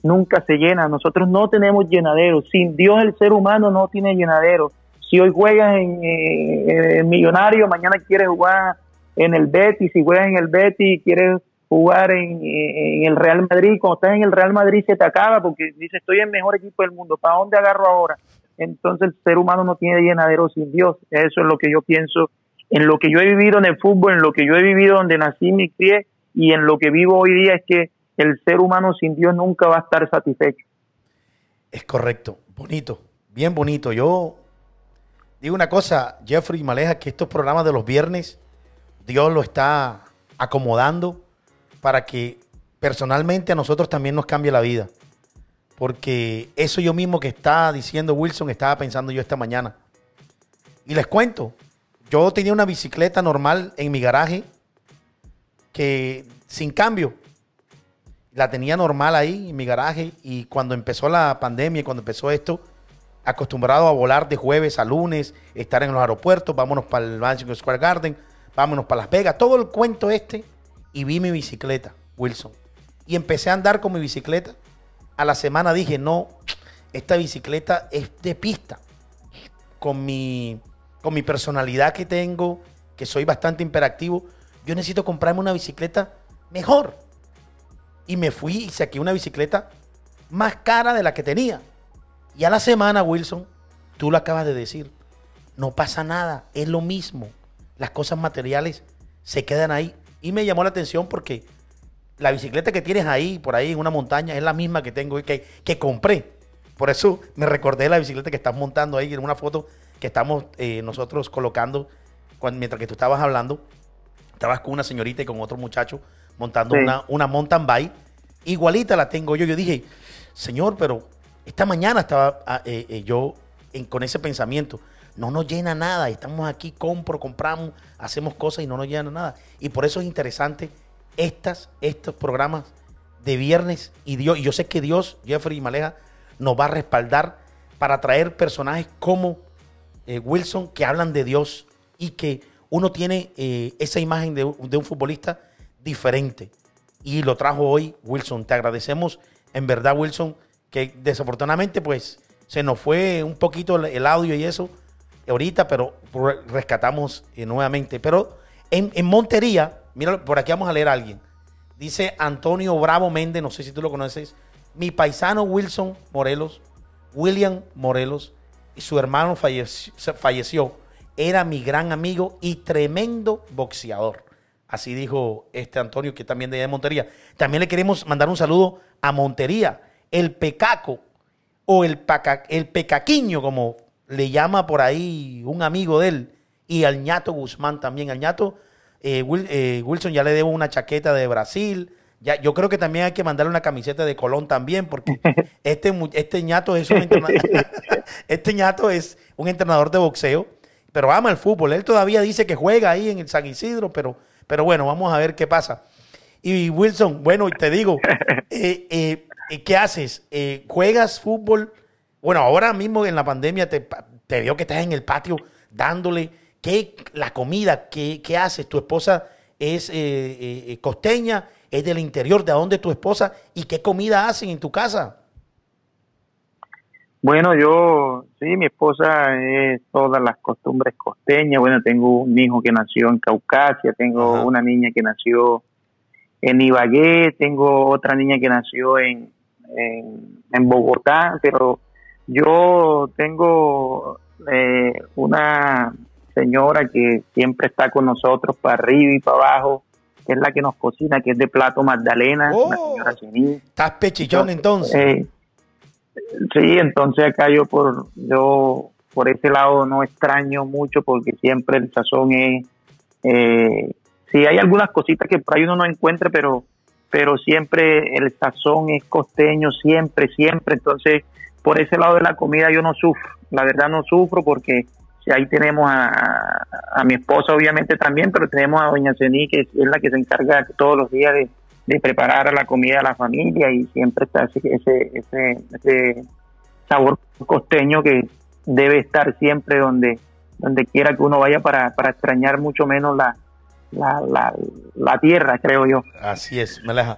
nunca se llena, nosotros no tenemos llenadero, sin Dios el ser humano no tiene llenadero. Si hoy juegas en, eh, Millonario, mañana quieres jugar en el Betis, si juegas en el Betis quieres jugar en, el Real Madrid, cuando estás en el Real Madrid se te acaba porque dices estoy el mejor equipo del mundo, ¿para dónde agarro ahora? Entonces el ser humano no tiene llenadero sin Dios, eso es lo que yo pienso, en lo que yo he vivido en el fútbol, en lo que yo he vivido donde nací, mi crié y en lo que vivo hoy día es que el ser humano sin Dios nunca va a estar satisfecho. Es correcto, bonito, bien bonito. Yo digo una cosa, Jeffrey Maleja, que estos programas de los viernes, Dios lo está acomodando para que personalmente a nosotros también nos cambie la vida. Porque eso yo mismo que está diciendo Wilson, estaba pensando yo esta mañana. Y les cuento, yo tenía una bicicleta normal en mi garaje que sin cambio, la tenía normal ahí en mi garaje y cuando empezó la pandemia, cuando empezó esto, acostumbrado a volar de jueves a lunes, estar en los aeropuertos, vámonos para el Madison Square Garden, vámonos para Las Vegas, todo el cuento este y vi mi bicicleta, Wilson. Y empecé a andar con mi bicicleta. A la semana dije, no, esta bicicleta es de pista. Con mi, con mi personalidad que tengo, que soy bastante imperactivo, yo necesito comprarme una bicicleta mejor. Y me fui y saqué una bicicleta más cara de la que tenía. Y a la semana, Wilson, tú lo acabas de decir, no pasa nada, es lo mismo. Las cosas materiales se quedan ahí. Y me llamó la atención porque la bicicleta que tienes ahí, por ahí en una montaña, es la misma que tengo y que, que compré. Por eso me recordé la bicicleta que estás montando ahí en una foto que estamos eh, nosotros colocando cuando, mientras que tú estabas hablando. Estabas con una señorita y con otro muchacho montando Sí. una, una mountain bike. Igualita la tengo yo. Yo dije, señor, pero esta mañana estaba ah, eh, eh, yo en- con ese pensamiento. No nos llena nada. Estamos aquí, compro, compramos, hacemos cosas y no nos llena nada. Y por eso es interesante estas, estos programas de viernes. Y, Dios, y yo sé que Dios, Jeffrey y Maleja, nos va a respaldar para traer personajes como eh, Wilson que hablan de Dios y que uno tiene eh, esa imagen de, de un futbolista diferente. Y lo trajo hoy Wilson. Te agradecemos, en verdad, Wilson, que desafortunadamente pues se nos fue un poquito el audio y eso ahorita, pero re- rescatamos eh, nuevamente. Pero en, Montería, mira, por aquí vamos a leer a alguien. Dice Antonio Bravo Méndez, no sé si tú lo conoces. Mi paisano Wilson Morelos, William Morelos, y su hermano falleció. Era mi gran amigo y tremendo boxeador. Así dijo este Antonio, que también de allá de Montería. También le queremos mandar un saludo a Montería, el Pecaco, o el, el Pecaquiño, como le llama por ahí un amigo de él, y al ñato Guzmán también. Al ñato eh, eh, Wilson ya le debo una chaqueta de Brasil. Ya, yo creo que también hay que mandarle una camiseta de Colón también, porque este, este ñato es un entrenador, este ñato es un entrenador de boxeo, pero ama el fútbol. Él todavía dice que juega ahí en el San Isidro, pero, pero bueno, vamos a ver qué pasa. Y Wilson, bueno, te digo, eh, eh, eh, ¿qué haces? ¿Juegas fútbol? Bueno, ahora mismo en la pandemia te, te veo que estás en el patio dándole. ¿Qué, la comida, qué, qué haces? ¿Tu esposa es eh, eh, eh, costeña? ¿Es del interior? ¿De dónde es tu esposa? ¿Y qué comida hacen en tu casa? Bueno, yo, sí, mi esposa es todas las costumbres costeñas. Bueno, tengo un hijo que nació en Caucasia, tengo Ajá. una niña que nació en Ibagué, tengo otra niña que nació en, en, en Bogotá, pero yo tengo eh, una señora que siempre está con nosotros para arriba y para abajo que es la que nos cocina, que es de plato Magdalena, Oh. la señora. Estás pechichón entonces. Eh, sí, entonces acá yo por yo por ese lado no extraño mucho porque siempre el sazón es eh, sí hay algunas cositas que por ahí uno no encuentra, pero pero siempre el sazón es costeño, siempre, siempre. Entonces por ese lado de la comida yo no sufro, la verdad no sufro porque ahí tenemos a, mi esposa obviamente también, pero tenemos a doña Cení que es la que se encarga todos los días de, preparar la comida a la familia y siempre está ese, ese, ese, sabor costeño que debe estar siempre donde donde quiera que uno vaya para, para extrañar mucho menos la, la, la, la tierra, creo yo. Así es, Meleja.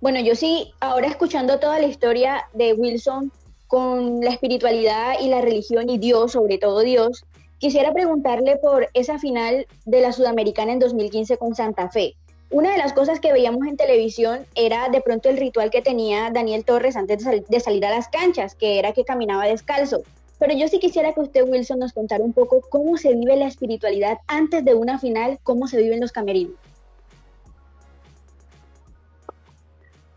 Bueno, yo sí, ahora escuchando toda la historia de Wilson con la espiritualidad y la religión y Dios, sobre todo Dios, quisiera preguntarle por esa final de la Sudamericana en 2015 con Santa Fe. Una de las cosas que veíamos en televisión era de pronto el ritual que tenía Daniel Torres antes de, sal- de salir a las canchas, que era que caminaba descalzo. Pero yo sí quisiera que usted, Wilson, nos contara un poco cómo se vive la espiritualidad antes de una final, cómo se viven los camerinos.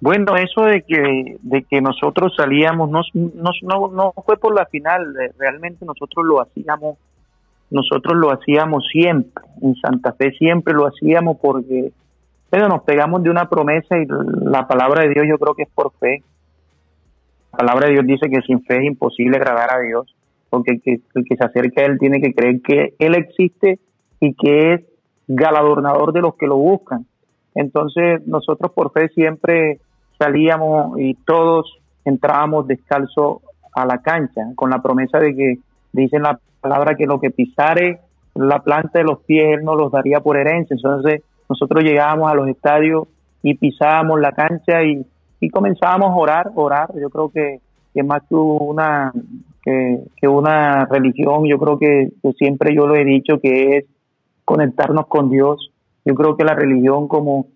Bueno, eso de que, de que nosotros salíamos, no, no, no, fue por la final, eh, realmente nosotros lo hacíamos, nosotros lo hacíamos siempre, en Santa Fe siempre lo hacíamos porque, pero nos pegamos de una promesa y la palabra de Dios yo creo que es por fe. La palabra de Dios dice que sin fe es imposible agradar a Dios, porque el que, el que se acerca a Él tiene que creer que Él existe y que es galardonador de los que lo buscan. Entonces nosotros por fe siempre salíamos y todos entrábamos descalzo a la cancha con la promesa de que dicen la palabra que lo que pisare la planta de los pies él nos los daría por herencia. Entonces nosotros llegábamos a los estadios y pisábamos la cancha y, y comenzábamos a orar, orar. Yo creo que, que más que una que, que una religión, yo creo que siempre yo lo he dicho que es conectarnos con Dios. Yo creo que la religión como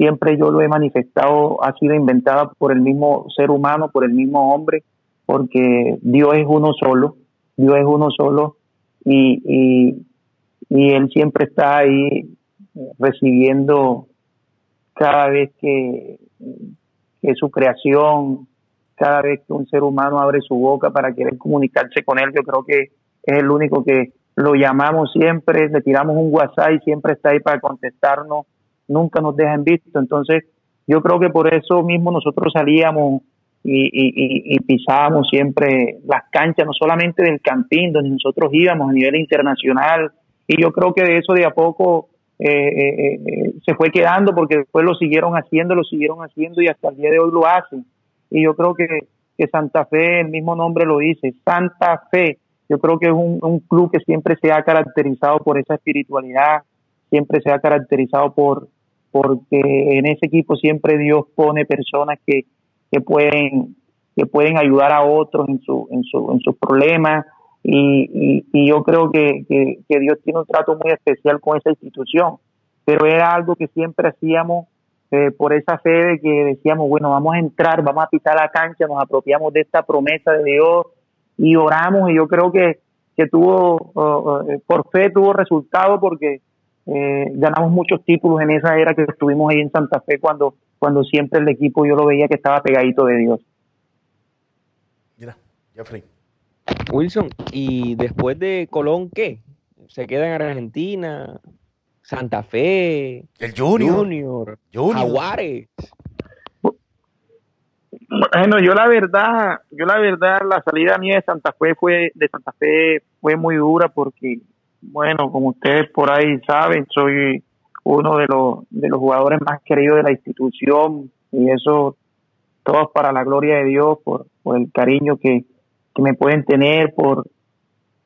siempre yo lo he manifestado, ha sido inventada por el mismo ser humano, por el mismo hombre, porque Dios es uno solo, Dios es uno solo y, y, Él siempre está ahí recibiendo cada vez que, que su creación, cada vez que un ser humano abre su boca para querer comunicarse con Él, yo creo que es el único que lo llamamos siempre, le tiramos un WhatsApp y siempre está ahí para contestarnos nunca nos deja en visto. Entonces, yo creo que por eso mismo nosotros salíamos y, y, y, pisábamos siempre las canchas, no solamente del campín, donde nosotros íbamos a nivel internacional. Y yo creo que de eso de a poco eh, eh, eh, se fue quedando porque después lo siguieron haciendo, lo siguieron haciendo y hasta el día de hoy lo hacen. Y yo creo que, que Santa Fe, el mismo nombre lo dice, Santa Fe. Yo creo que es un, un club que siempre se ha caracterizado por esa espiritualidad, siempre se ha caracterizado por, porque en ese equipo siempre Dios pone personas que, que pueden que pueden ayudar a otros en su en su en sus problemas. Y, y, y, yo creo que, que, Dios tiene un trato muy especial con esa institución. Pero era algo que siempre hacíamos eh, por esa fe de que decíamos bueno vamos a entrar vamos a pisar la cancha nos apropiamos de esta promesa de Dios y oramos y yo creo que que tuvo uh, por fe tuvo resultado porque eh, ganamos muchos títulos en esa era que estuvimos ahí en Santa Fe cuando, cuando siempre el equipo yo lo veía que estaba pegadito de Dios. Mira, Jeffrey. Wilson, ¿y después de Colón qué? ¿Se queda en Argentina? Santa Fe, el Junior, Junior, Junior. Jaguares. Bueno, yo la verdad, yo la verdad, la salida mía de Santa Fe fue, de Santa Fe fue muy dura porque bueno, como ustedes por ahí saben, soy uno de los, de los jugadores más queridos de la institución y eso todo para la gloria de Dios, por, por el cariño que, que me pueden tener, por,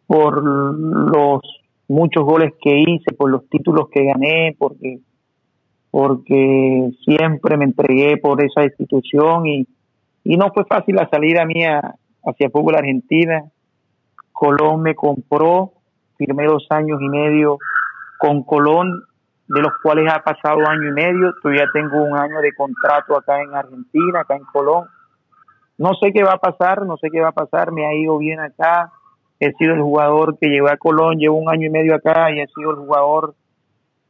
por los muchos goles que hice, por los títulos que gané, porque, porque siempre me entregué por esa institución y, y no fue fácil la salida mía hacia fútbol argentina. Colón me compró, firmé dos años y medio con Colón, de los cuales ha pasado año y medio. Todavía tengo un año de contrato acá en Argentina, acá en Colón. No sé qué va a pasar, no sé qué va a pasar. Me ha ido bien acá. He sido el jugador que llevé a Colón, llevo un año y medio acá y he sido el jugador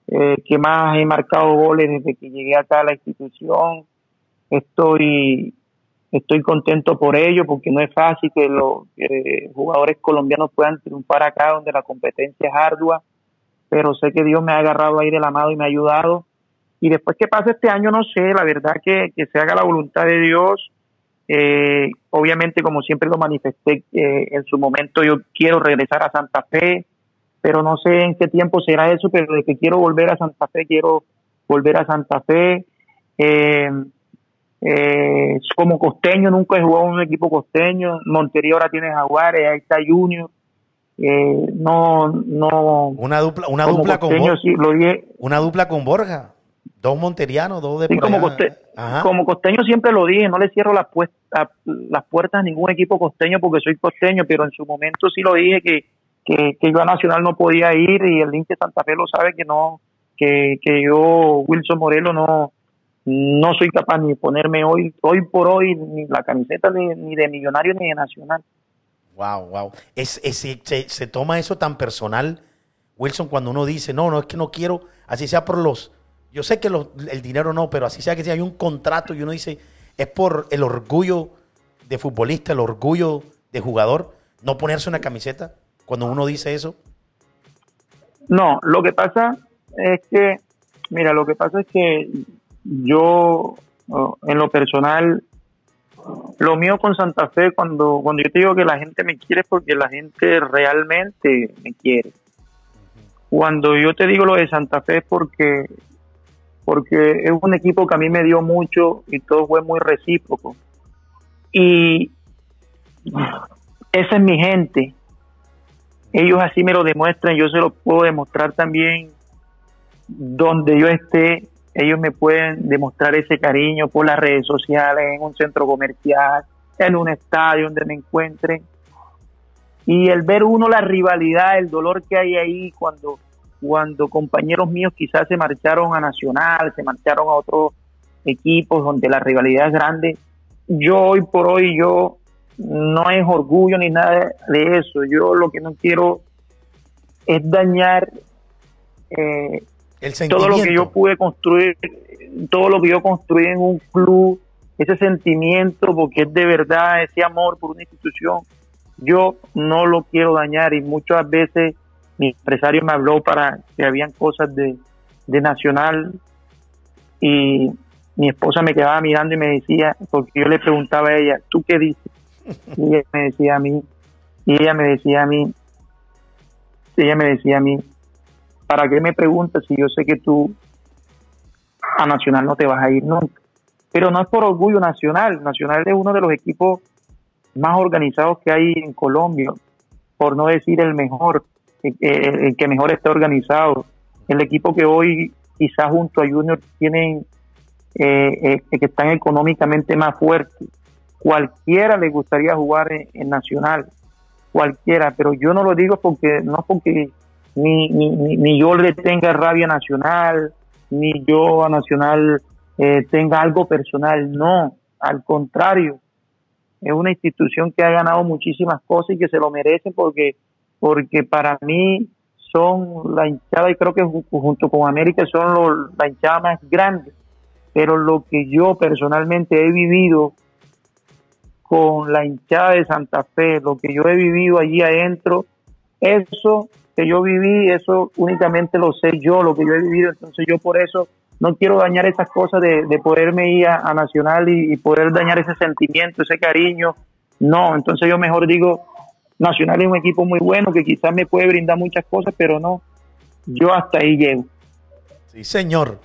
eh, que más he marcado goles desde que llegué acá a la institución. Estoy, estoy contento por ello porque no es fácil que los eh, jugadores colombianos puedan triunfar acá donde la competencia es ardua, pero sé que Dios me ha agarrado ahí de la mano y me ha ayudado. Y después que pase este año, no sé, la verdad que, que se haga la voluntad de Dios. Eh, obviamente, como siempre lo manifesté eh, en su momento, yo quiero regresar a Santa Fe, pero no sé en qué tiempo será eso, pero de que quiero volver a Santa Fe, quiero volver a Santa Fe. Eh, eh, como costeño, nunca he jugado en un equipo costeño. Montería ahora tiene Jaguares, ahí está Junior. Eh, no, no. Una dupla, una dupla con costeño, Borja. sí, lo dije. Una dupla con Borja. Dos monterianos, dos de Sí, por como, allá. coste- Ajá. como costeño siempre lo dije, no le cierro las, pues- a- las puertas a ningún equipo costeño porque soy costeño, pero en su momento sí lo dije que, que, que yo a Nacional no podía ir y el de Santa Fe lo sabe que no, que, que yo, Wilson Morelo, no, no soy capaz ni de ponerme hoy, hoy por hoy, ni la camiseta ni, ni de Millonario ni de Nacional. Wow, wow. Es, es- se, se toma eso tan personal, Wilson, cuando uno dice, no, no, es que no quiero, así sea por los, yo sé que los- el dinero no, pero así sea que si hay un contrato y uno dice, es por el orgullo de futbolista, el orgullo de jugador, no ponerse una camiseta, cuando uno dice eso. No, lo que pasa es que, mira, lo que pasa es que yo, oh, en lo personal, lo mío con Santa Fe, cuando, cuando yo te digo que la gente me quiere, es porque la gente realmente me quiere. Cuando yo te digo lo de Santa Fe es porque, porque es un equipo que a mí me dio mucho y todo fue muy recíproco. Y esa es mi gente ellos así me lo demuestran, yo se lo puedo demostrar también donde yo esté, ellos me pueden demostrar ese cariño por las redes sociales, en un centro comercial, en un estadio donde me encuentren. Y el ver uno la rivalidad, el dolor que hay ahí cuando, cuando compañeros míos quizás se marcharon a Nacional, se marcharon a otros equipos donde la rivalidad es grande, yo hoy por hoy yo no es orgullo ni nada de eso. Yo lo que no quiero es dañar eh, El todo lo que yo pude construir, todo lo que yo construí en un club, ese sentimiento, porque es de verdad ese amor por una institución. Yo no lo quiero dañar y muchas veces mi empresario me habló para que habían cosas de, de Nacional y mi esposa me quedaba mirando y me decía, porque yo le preguntaba a ella, ¿tú qué dices? Y ella me decía a mí, y ella me decía a mí, ella me decía a mí, ¿para qué me preguntas si yo sé que tú a Nacional no te vas a ir nunca? Pero no es por orgullo nacional, Nacional es uno de los equipos más organizados que hay en Colombia, por no decir el mejor, el, el- el que mejor está organizado. El equipo que hoy quizás junto a Junior tienen, eh, eh, que están económicamente más fuertes. Cualquiera le gustaría jugar en, en Nacional, cualquiera, pero yo no lo digo porque no porque ni, ni, ni, yo le tenga rabia Nacional, ni yo a Nacional eh, tenga algo personal, no, al contrario, es una institución que ha ganado muchísimas cosas y que se lo merece porque, porque para mí son la hinchada y creo que ju- junto con América son los- la hinchada más grande, pero lo que yo personalmente he vivido con la hinchada de Santa Fe, lo que yo he vivido allí adentro, eso que yo viví, eso únicamente lo sé yo, lo que yo he vivido, entonces yo por eso no quiero dañar esas cosas de, de poderme ir a, a Nacional y, y poder dañar ese sentimiento, ese cariño, no, entonces yo mejor digo, Nacional es un equipo muy bueno que quizás me puede brindar muchas cosas, pero no, yo hasta ahí llego. Sí, señor.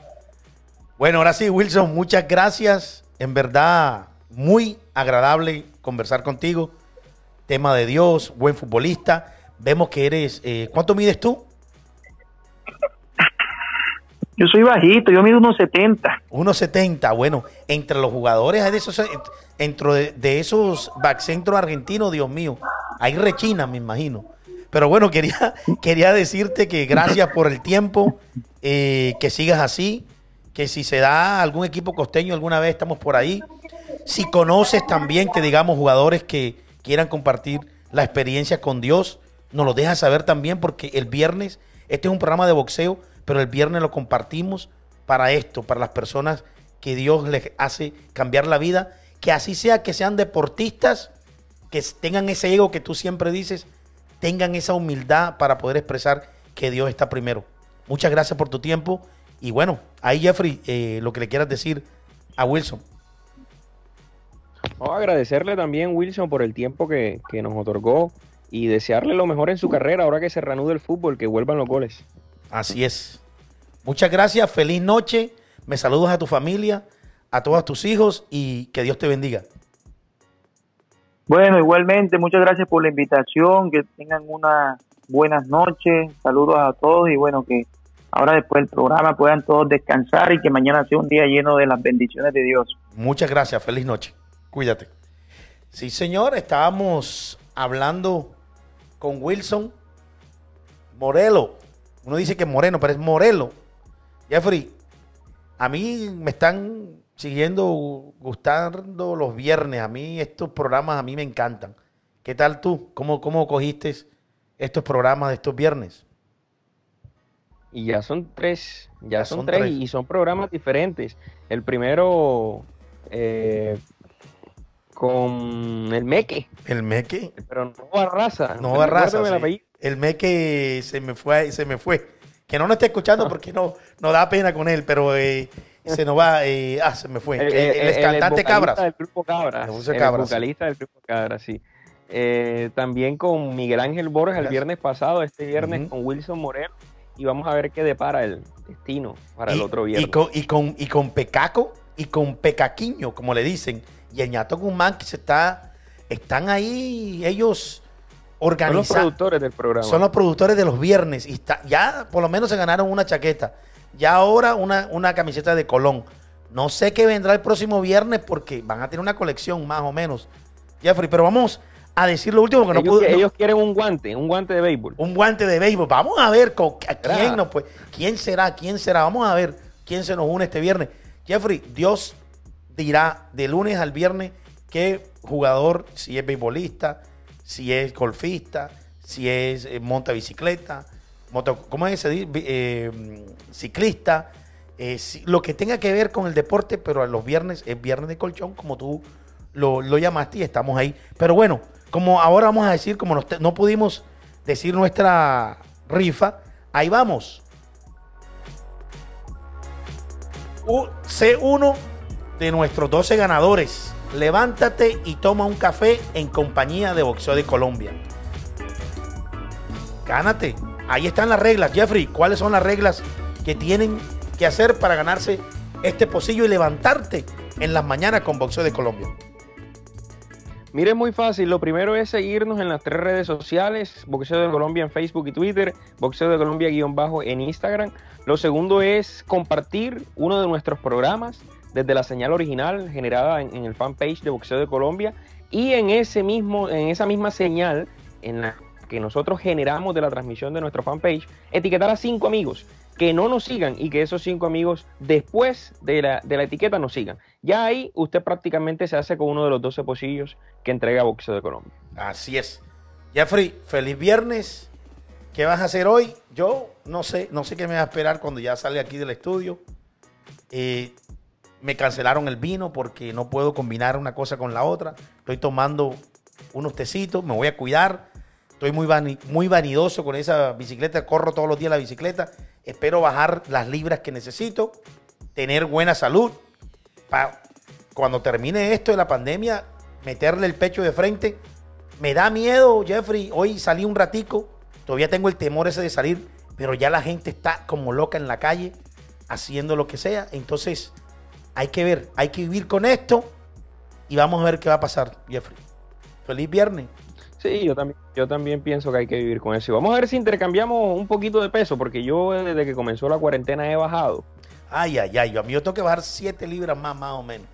Bueno, ahora sí, Wilson, muchas gracias. En verdad, muy agradable conversar contigo. Tema de Dios, buen futbolista. Vemos que eres. eh, ¿Cuánto mides tú? Yo soy bajito, yo mido unos 70. 1.70. Bueno, entre los jugadores hay de esos, dentro de, de esos backcentros argentinos, Dios mío, hay rechina, me imagino. Pero bueno, quería, quería decirte que gracias por el tiempo, eh, que sigas así, que si se da algún equipo costeño alguna vez estamos por ahí. Si conoces también que digamos jugadores que quieran compartir la experiencia con Dios, nos lo dejas saber también porque el viernes este es un programa de boxeo, pero el viernes lo compartimos para esto, para las personas que Dios les hace cambiar la vida, que así sea que sean deportistas, que tengan ese ego que tú siempre dices, tengan esa humildad para poder expresar que Dios está primero. Muchas gracias por tu tiempo y bueno, ahí Jeffrey, eh, lo que le quieras decir a Wilson. A agradecerle también, Wilson, por el tiempo que, que nos otorgó y desearle lo mejor en su carrera ahora que se reanude el fútbol, que vuelvan los goles. Así es. Muchas gracias, feliz noche, me saludas a tu familia, a todos tus hijos y que Dios te bendiga. Bueno, igualmente, muchas gracias por la invitación, que tengan unas buenas noches, saludos a todos y bueno, que ahora después del programa puedan todos descansar y que mañana sea un día lleno de las bendiciones de Dios. Muchas gracias, feliz noche, cuídate. Sí, señor, estábamos hablando con Wilson Morelo. Uno dice que Moreno, pero es Morelo. Jeffrey, a mí me están siguiendo gustando los viernes. A mí estos programas a mí me encantan. ¿Qué tal tú? ¿Cómo, cómo cogiste estos programas de estos viernes? Y ya son tres, ya, son, tres, y son programas diferentes. El primero eh, con el Meque. ¿El Meque? Pero no Barraza. No Barraza. El, Meque se me fue, se me fue. Que no nos esté escuchando porque no, no da pena con él, pero eh, se nos va. Eh, ah, se me fue. El, el, cantante Cabras. Del grupo Cabras. El, vocalista del grupo Cabras, sí. Eh, también con Miguel Ángel Borges el viernes pasado, este viernes con Wilson Moreno. Y vamos a ver qué depara el destino para el otro viernes. Y con, y con, y con Pecaco y con Pecaquiño, como le dicen y el ñato Guzmán que se está, están ahí ellos organizando. Son los productores del programa. Son los productores de los viernes y está, ya por lo menos se ganaron una chaqueta. Ya ahora una, una camiseta de Colón. No sé qué vendrá el próximo viernes porque van a tener una colección más o menos. Jeffrey, pero vamos a decir lo último que ellos, no pudo. Ellos quieren un guante, un guante de béisbol. Un guante de béisbol. Vamos a ver a quién, no, pues, quién será, quién será. Vamos a ver quién se nos une este viernes. Jeffrey, Dios dirá de lunes al viernes qué jugador, si es beisbolista, si es golfista, si es eh, monta bicicleta, moto, ¿cómo es ese? Eh, ciclista, eh, lo que tenga que ver con el deporte, pero a los viernes es viernes de colchón, como tú lo, llamaste y estamos ahí. Pero bueno, como ahora vamos a decir, como no pudimos decir nuestra rifa, ahí vamos. C1 de nuestros 12 ganadores. Levántate y toma un café en compañía de Boxeo de Colombia. Gánate. Ahí están las reglas. Jeffrey, ¿cuáles son las reglas que tienen que hacer para ganarse este pocillo y levantarte en las mañanas con Boxeo de Colombia? Mire, muy fácil. Lo primero es seguirnos en las tres redes sociales: Boxeo de Colombia en Facebook y Twitter, Boxeo de Colombia guion bajo en Instagram. Lo segundo es compartir uno de nuestros programas desde la señal original generada en, el fanpage de Boxeo de Colombia y en, ese mismo, en esa misma señal en la que nosotros generamos de la transmisión de nuestro fanpage, etiquetar a cinco amigos que no nos sigan y que esos cinco amigos después de la, de la etiqueta nos sigan. Ya ahí usted prácticamente se hace con uno de los 12 pocillos que entrega Boxeo de Colombia. Así es. Jeffrey, feliz viernes. ¿Qué vas a hacer hoy? Yo no sé, no sé qué me va a esperar cuando ya sale aquí del estudio. Eh, me cancelaron el vino porque no puedo combinar una cosa con la otra. Estoy tomando unos tecitos, me voy a cuidar. Estoy muy, muy vanidoso con esa bicicleta, corro todos los días la bicicleta. Espero bajar las libras que necesito, tener buena salud. Para cuando termine esto de la pandemia, meterle el pecho de frente. Me da miedo, Jeffrey. Hoy salí un ratico, todavía tengo el temor ese de salir, pero ya la gente está como loca en la calle haciendo lo que sea. Entonces, hay que ver, hay que vivir con esto y vamos a ver qué va a pasar, Jeffrey. Feliz viernes. Sí, yo también, yo también pienso que hay que vivir con eso. Y vamos a ver si intercambiamos un poquito de peso, porque yo desde que comenzó la cuarentena he bajado. Ay, ay, ay, yo, a mí yo tengo que bajar 7 libras más, más o menos.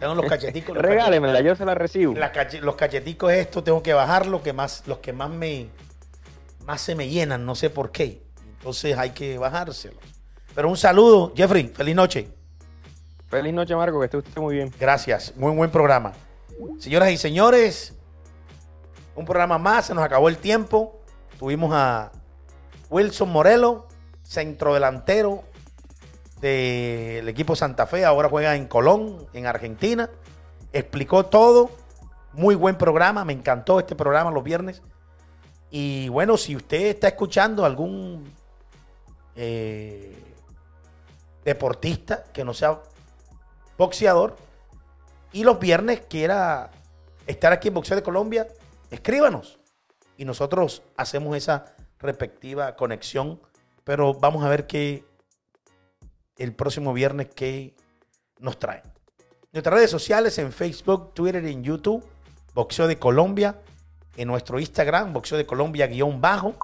Tengo los cacheticos. Regálemela, yo se la recibo. los cacheticos estos tengo que bajar los que más, los que más me, más se me llenan, no sé por qué. Entonces hay que bajárselos. Pero un saludo, Jeffrey, feliz noche. Feliz noche, Marco, que esté usted muy bien. Gracias, muy buen programa. Señoras y señores, un programa más, se nos acabó el tiempo. Tuvimos a Wilson Morelo centrodelantero del equipo Santa Fe, ahora juega en Colón, en Argentina. Explicó todo, muy buen programa, me encantó este programa los viernes. Y bueno, si usted está escuchando algún eh, deportista que no sea boxeador y los viernes quiera estar aquí en Boxeo de Colombia, escríbanos y nosotros hacemos esa respectiva conexión. Pero vamos a ver qué el próximo viernes qué nos trae. Nuestras redes sociales en Facebook, Twitter y en YouTube, Boxeo de Colombia, en nuestro Instagram, Boxeo de Colombia guion bajo.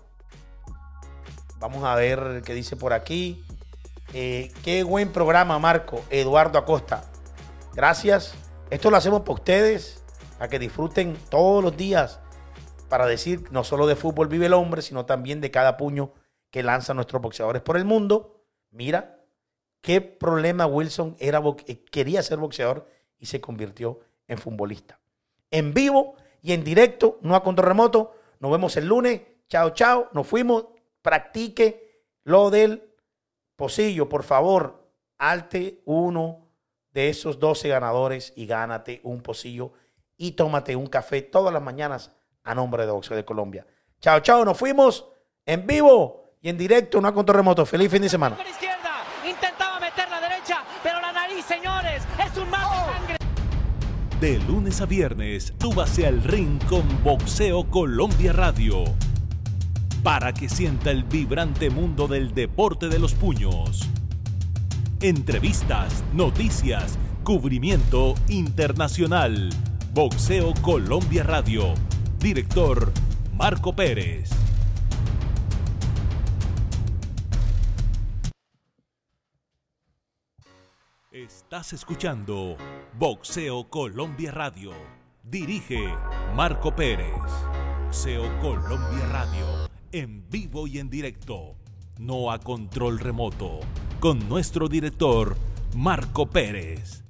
Vamos a ver qué dice por aquí. Eh, qué buen programa, Marco. Eduardo Acosta. Gracias. Esto lo hacemos para ustedes, para que disfruten todos los días, para decir no solo de fútbol vive el hombre, sino también de cada puño que lanzan nuestros boxeadores por el mundo. Mira, qué problema Wilson era, eh, quería ser boxeador y se convirtió en futbolista. En vivo y en directo, no a control remoto. Nos vemos el lunes. Chao, chao. Nos fuimos. Practique lo del pocillo, por favor. Alte uno de esos 12 ganadores y gánate un pocillo y tómate un café todas las mañanas a nombre de Boxeo de Colombia. Chao, chao. Nos fuimos en vivo y en directo, no a control remoto. Feliz fin de semana. Intentaba meter la derecha, pero la nariz, señores, es un mar de sangre. De lunes a viernes, súbase al ring con Boxeo Colombia Radio. Para que sienta el vibrante mundo del deporte de los puños. Entrevistas, noticias, cubrimiento internacional. Boxeo Colombia Radio. Director Marco Pérez. Estás escuchando Boxeo Colombia Radio. Dirige Marco Pérez. Boxeo Colombia Radio. En vivo y en directo. No a control remoto. Con nuestro director Marco Pérez.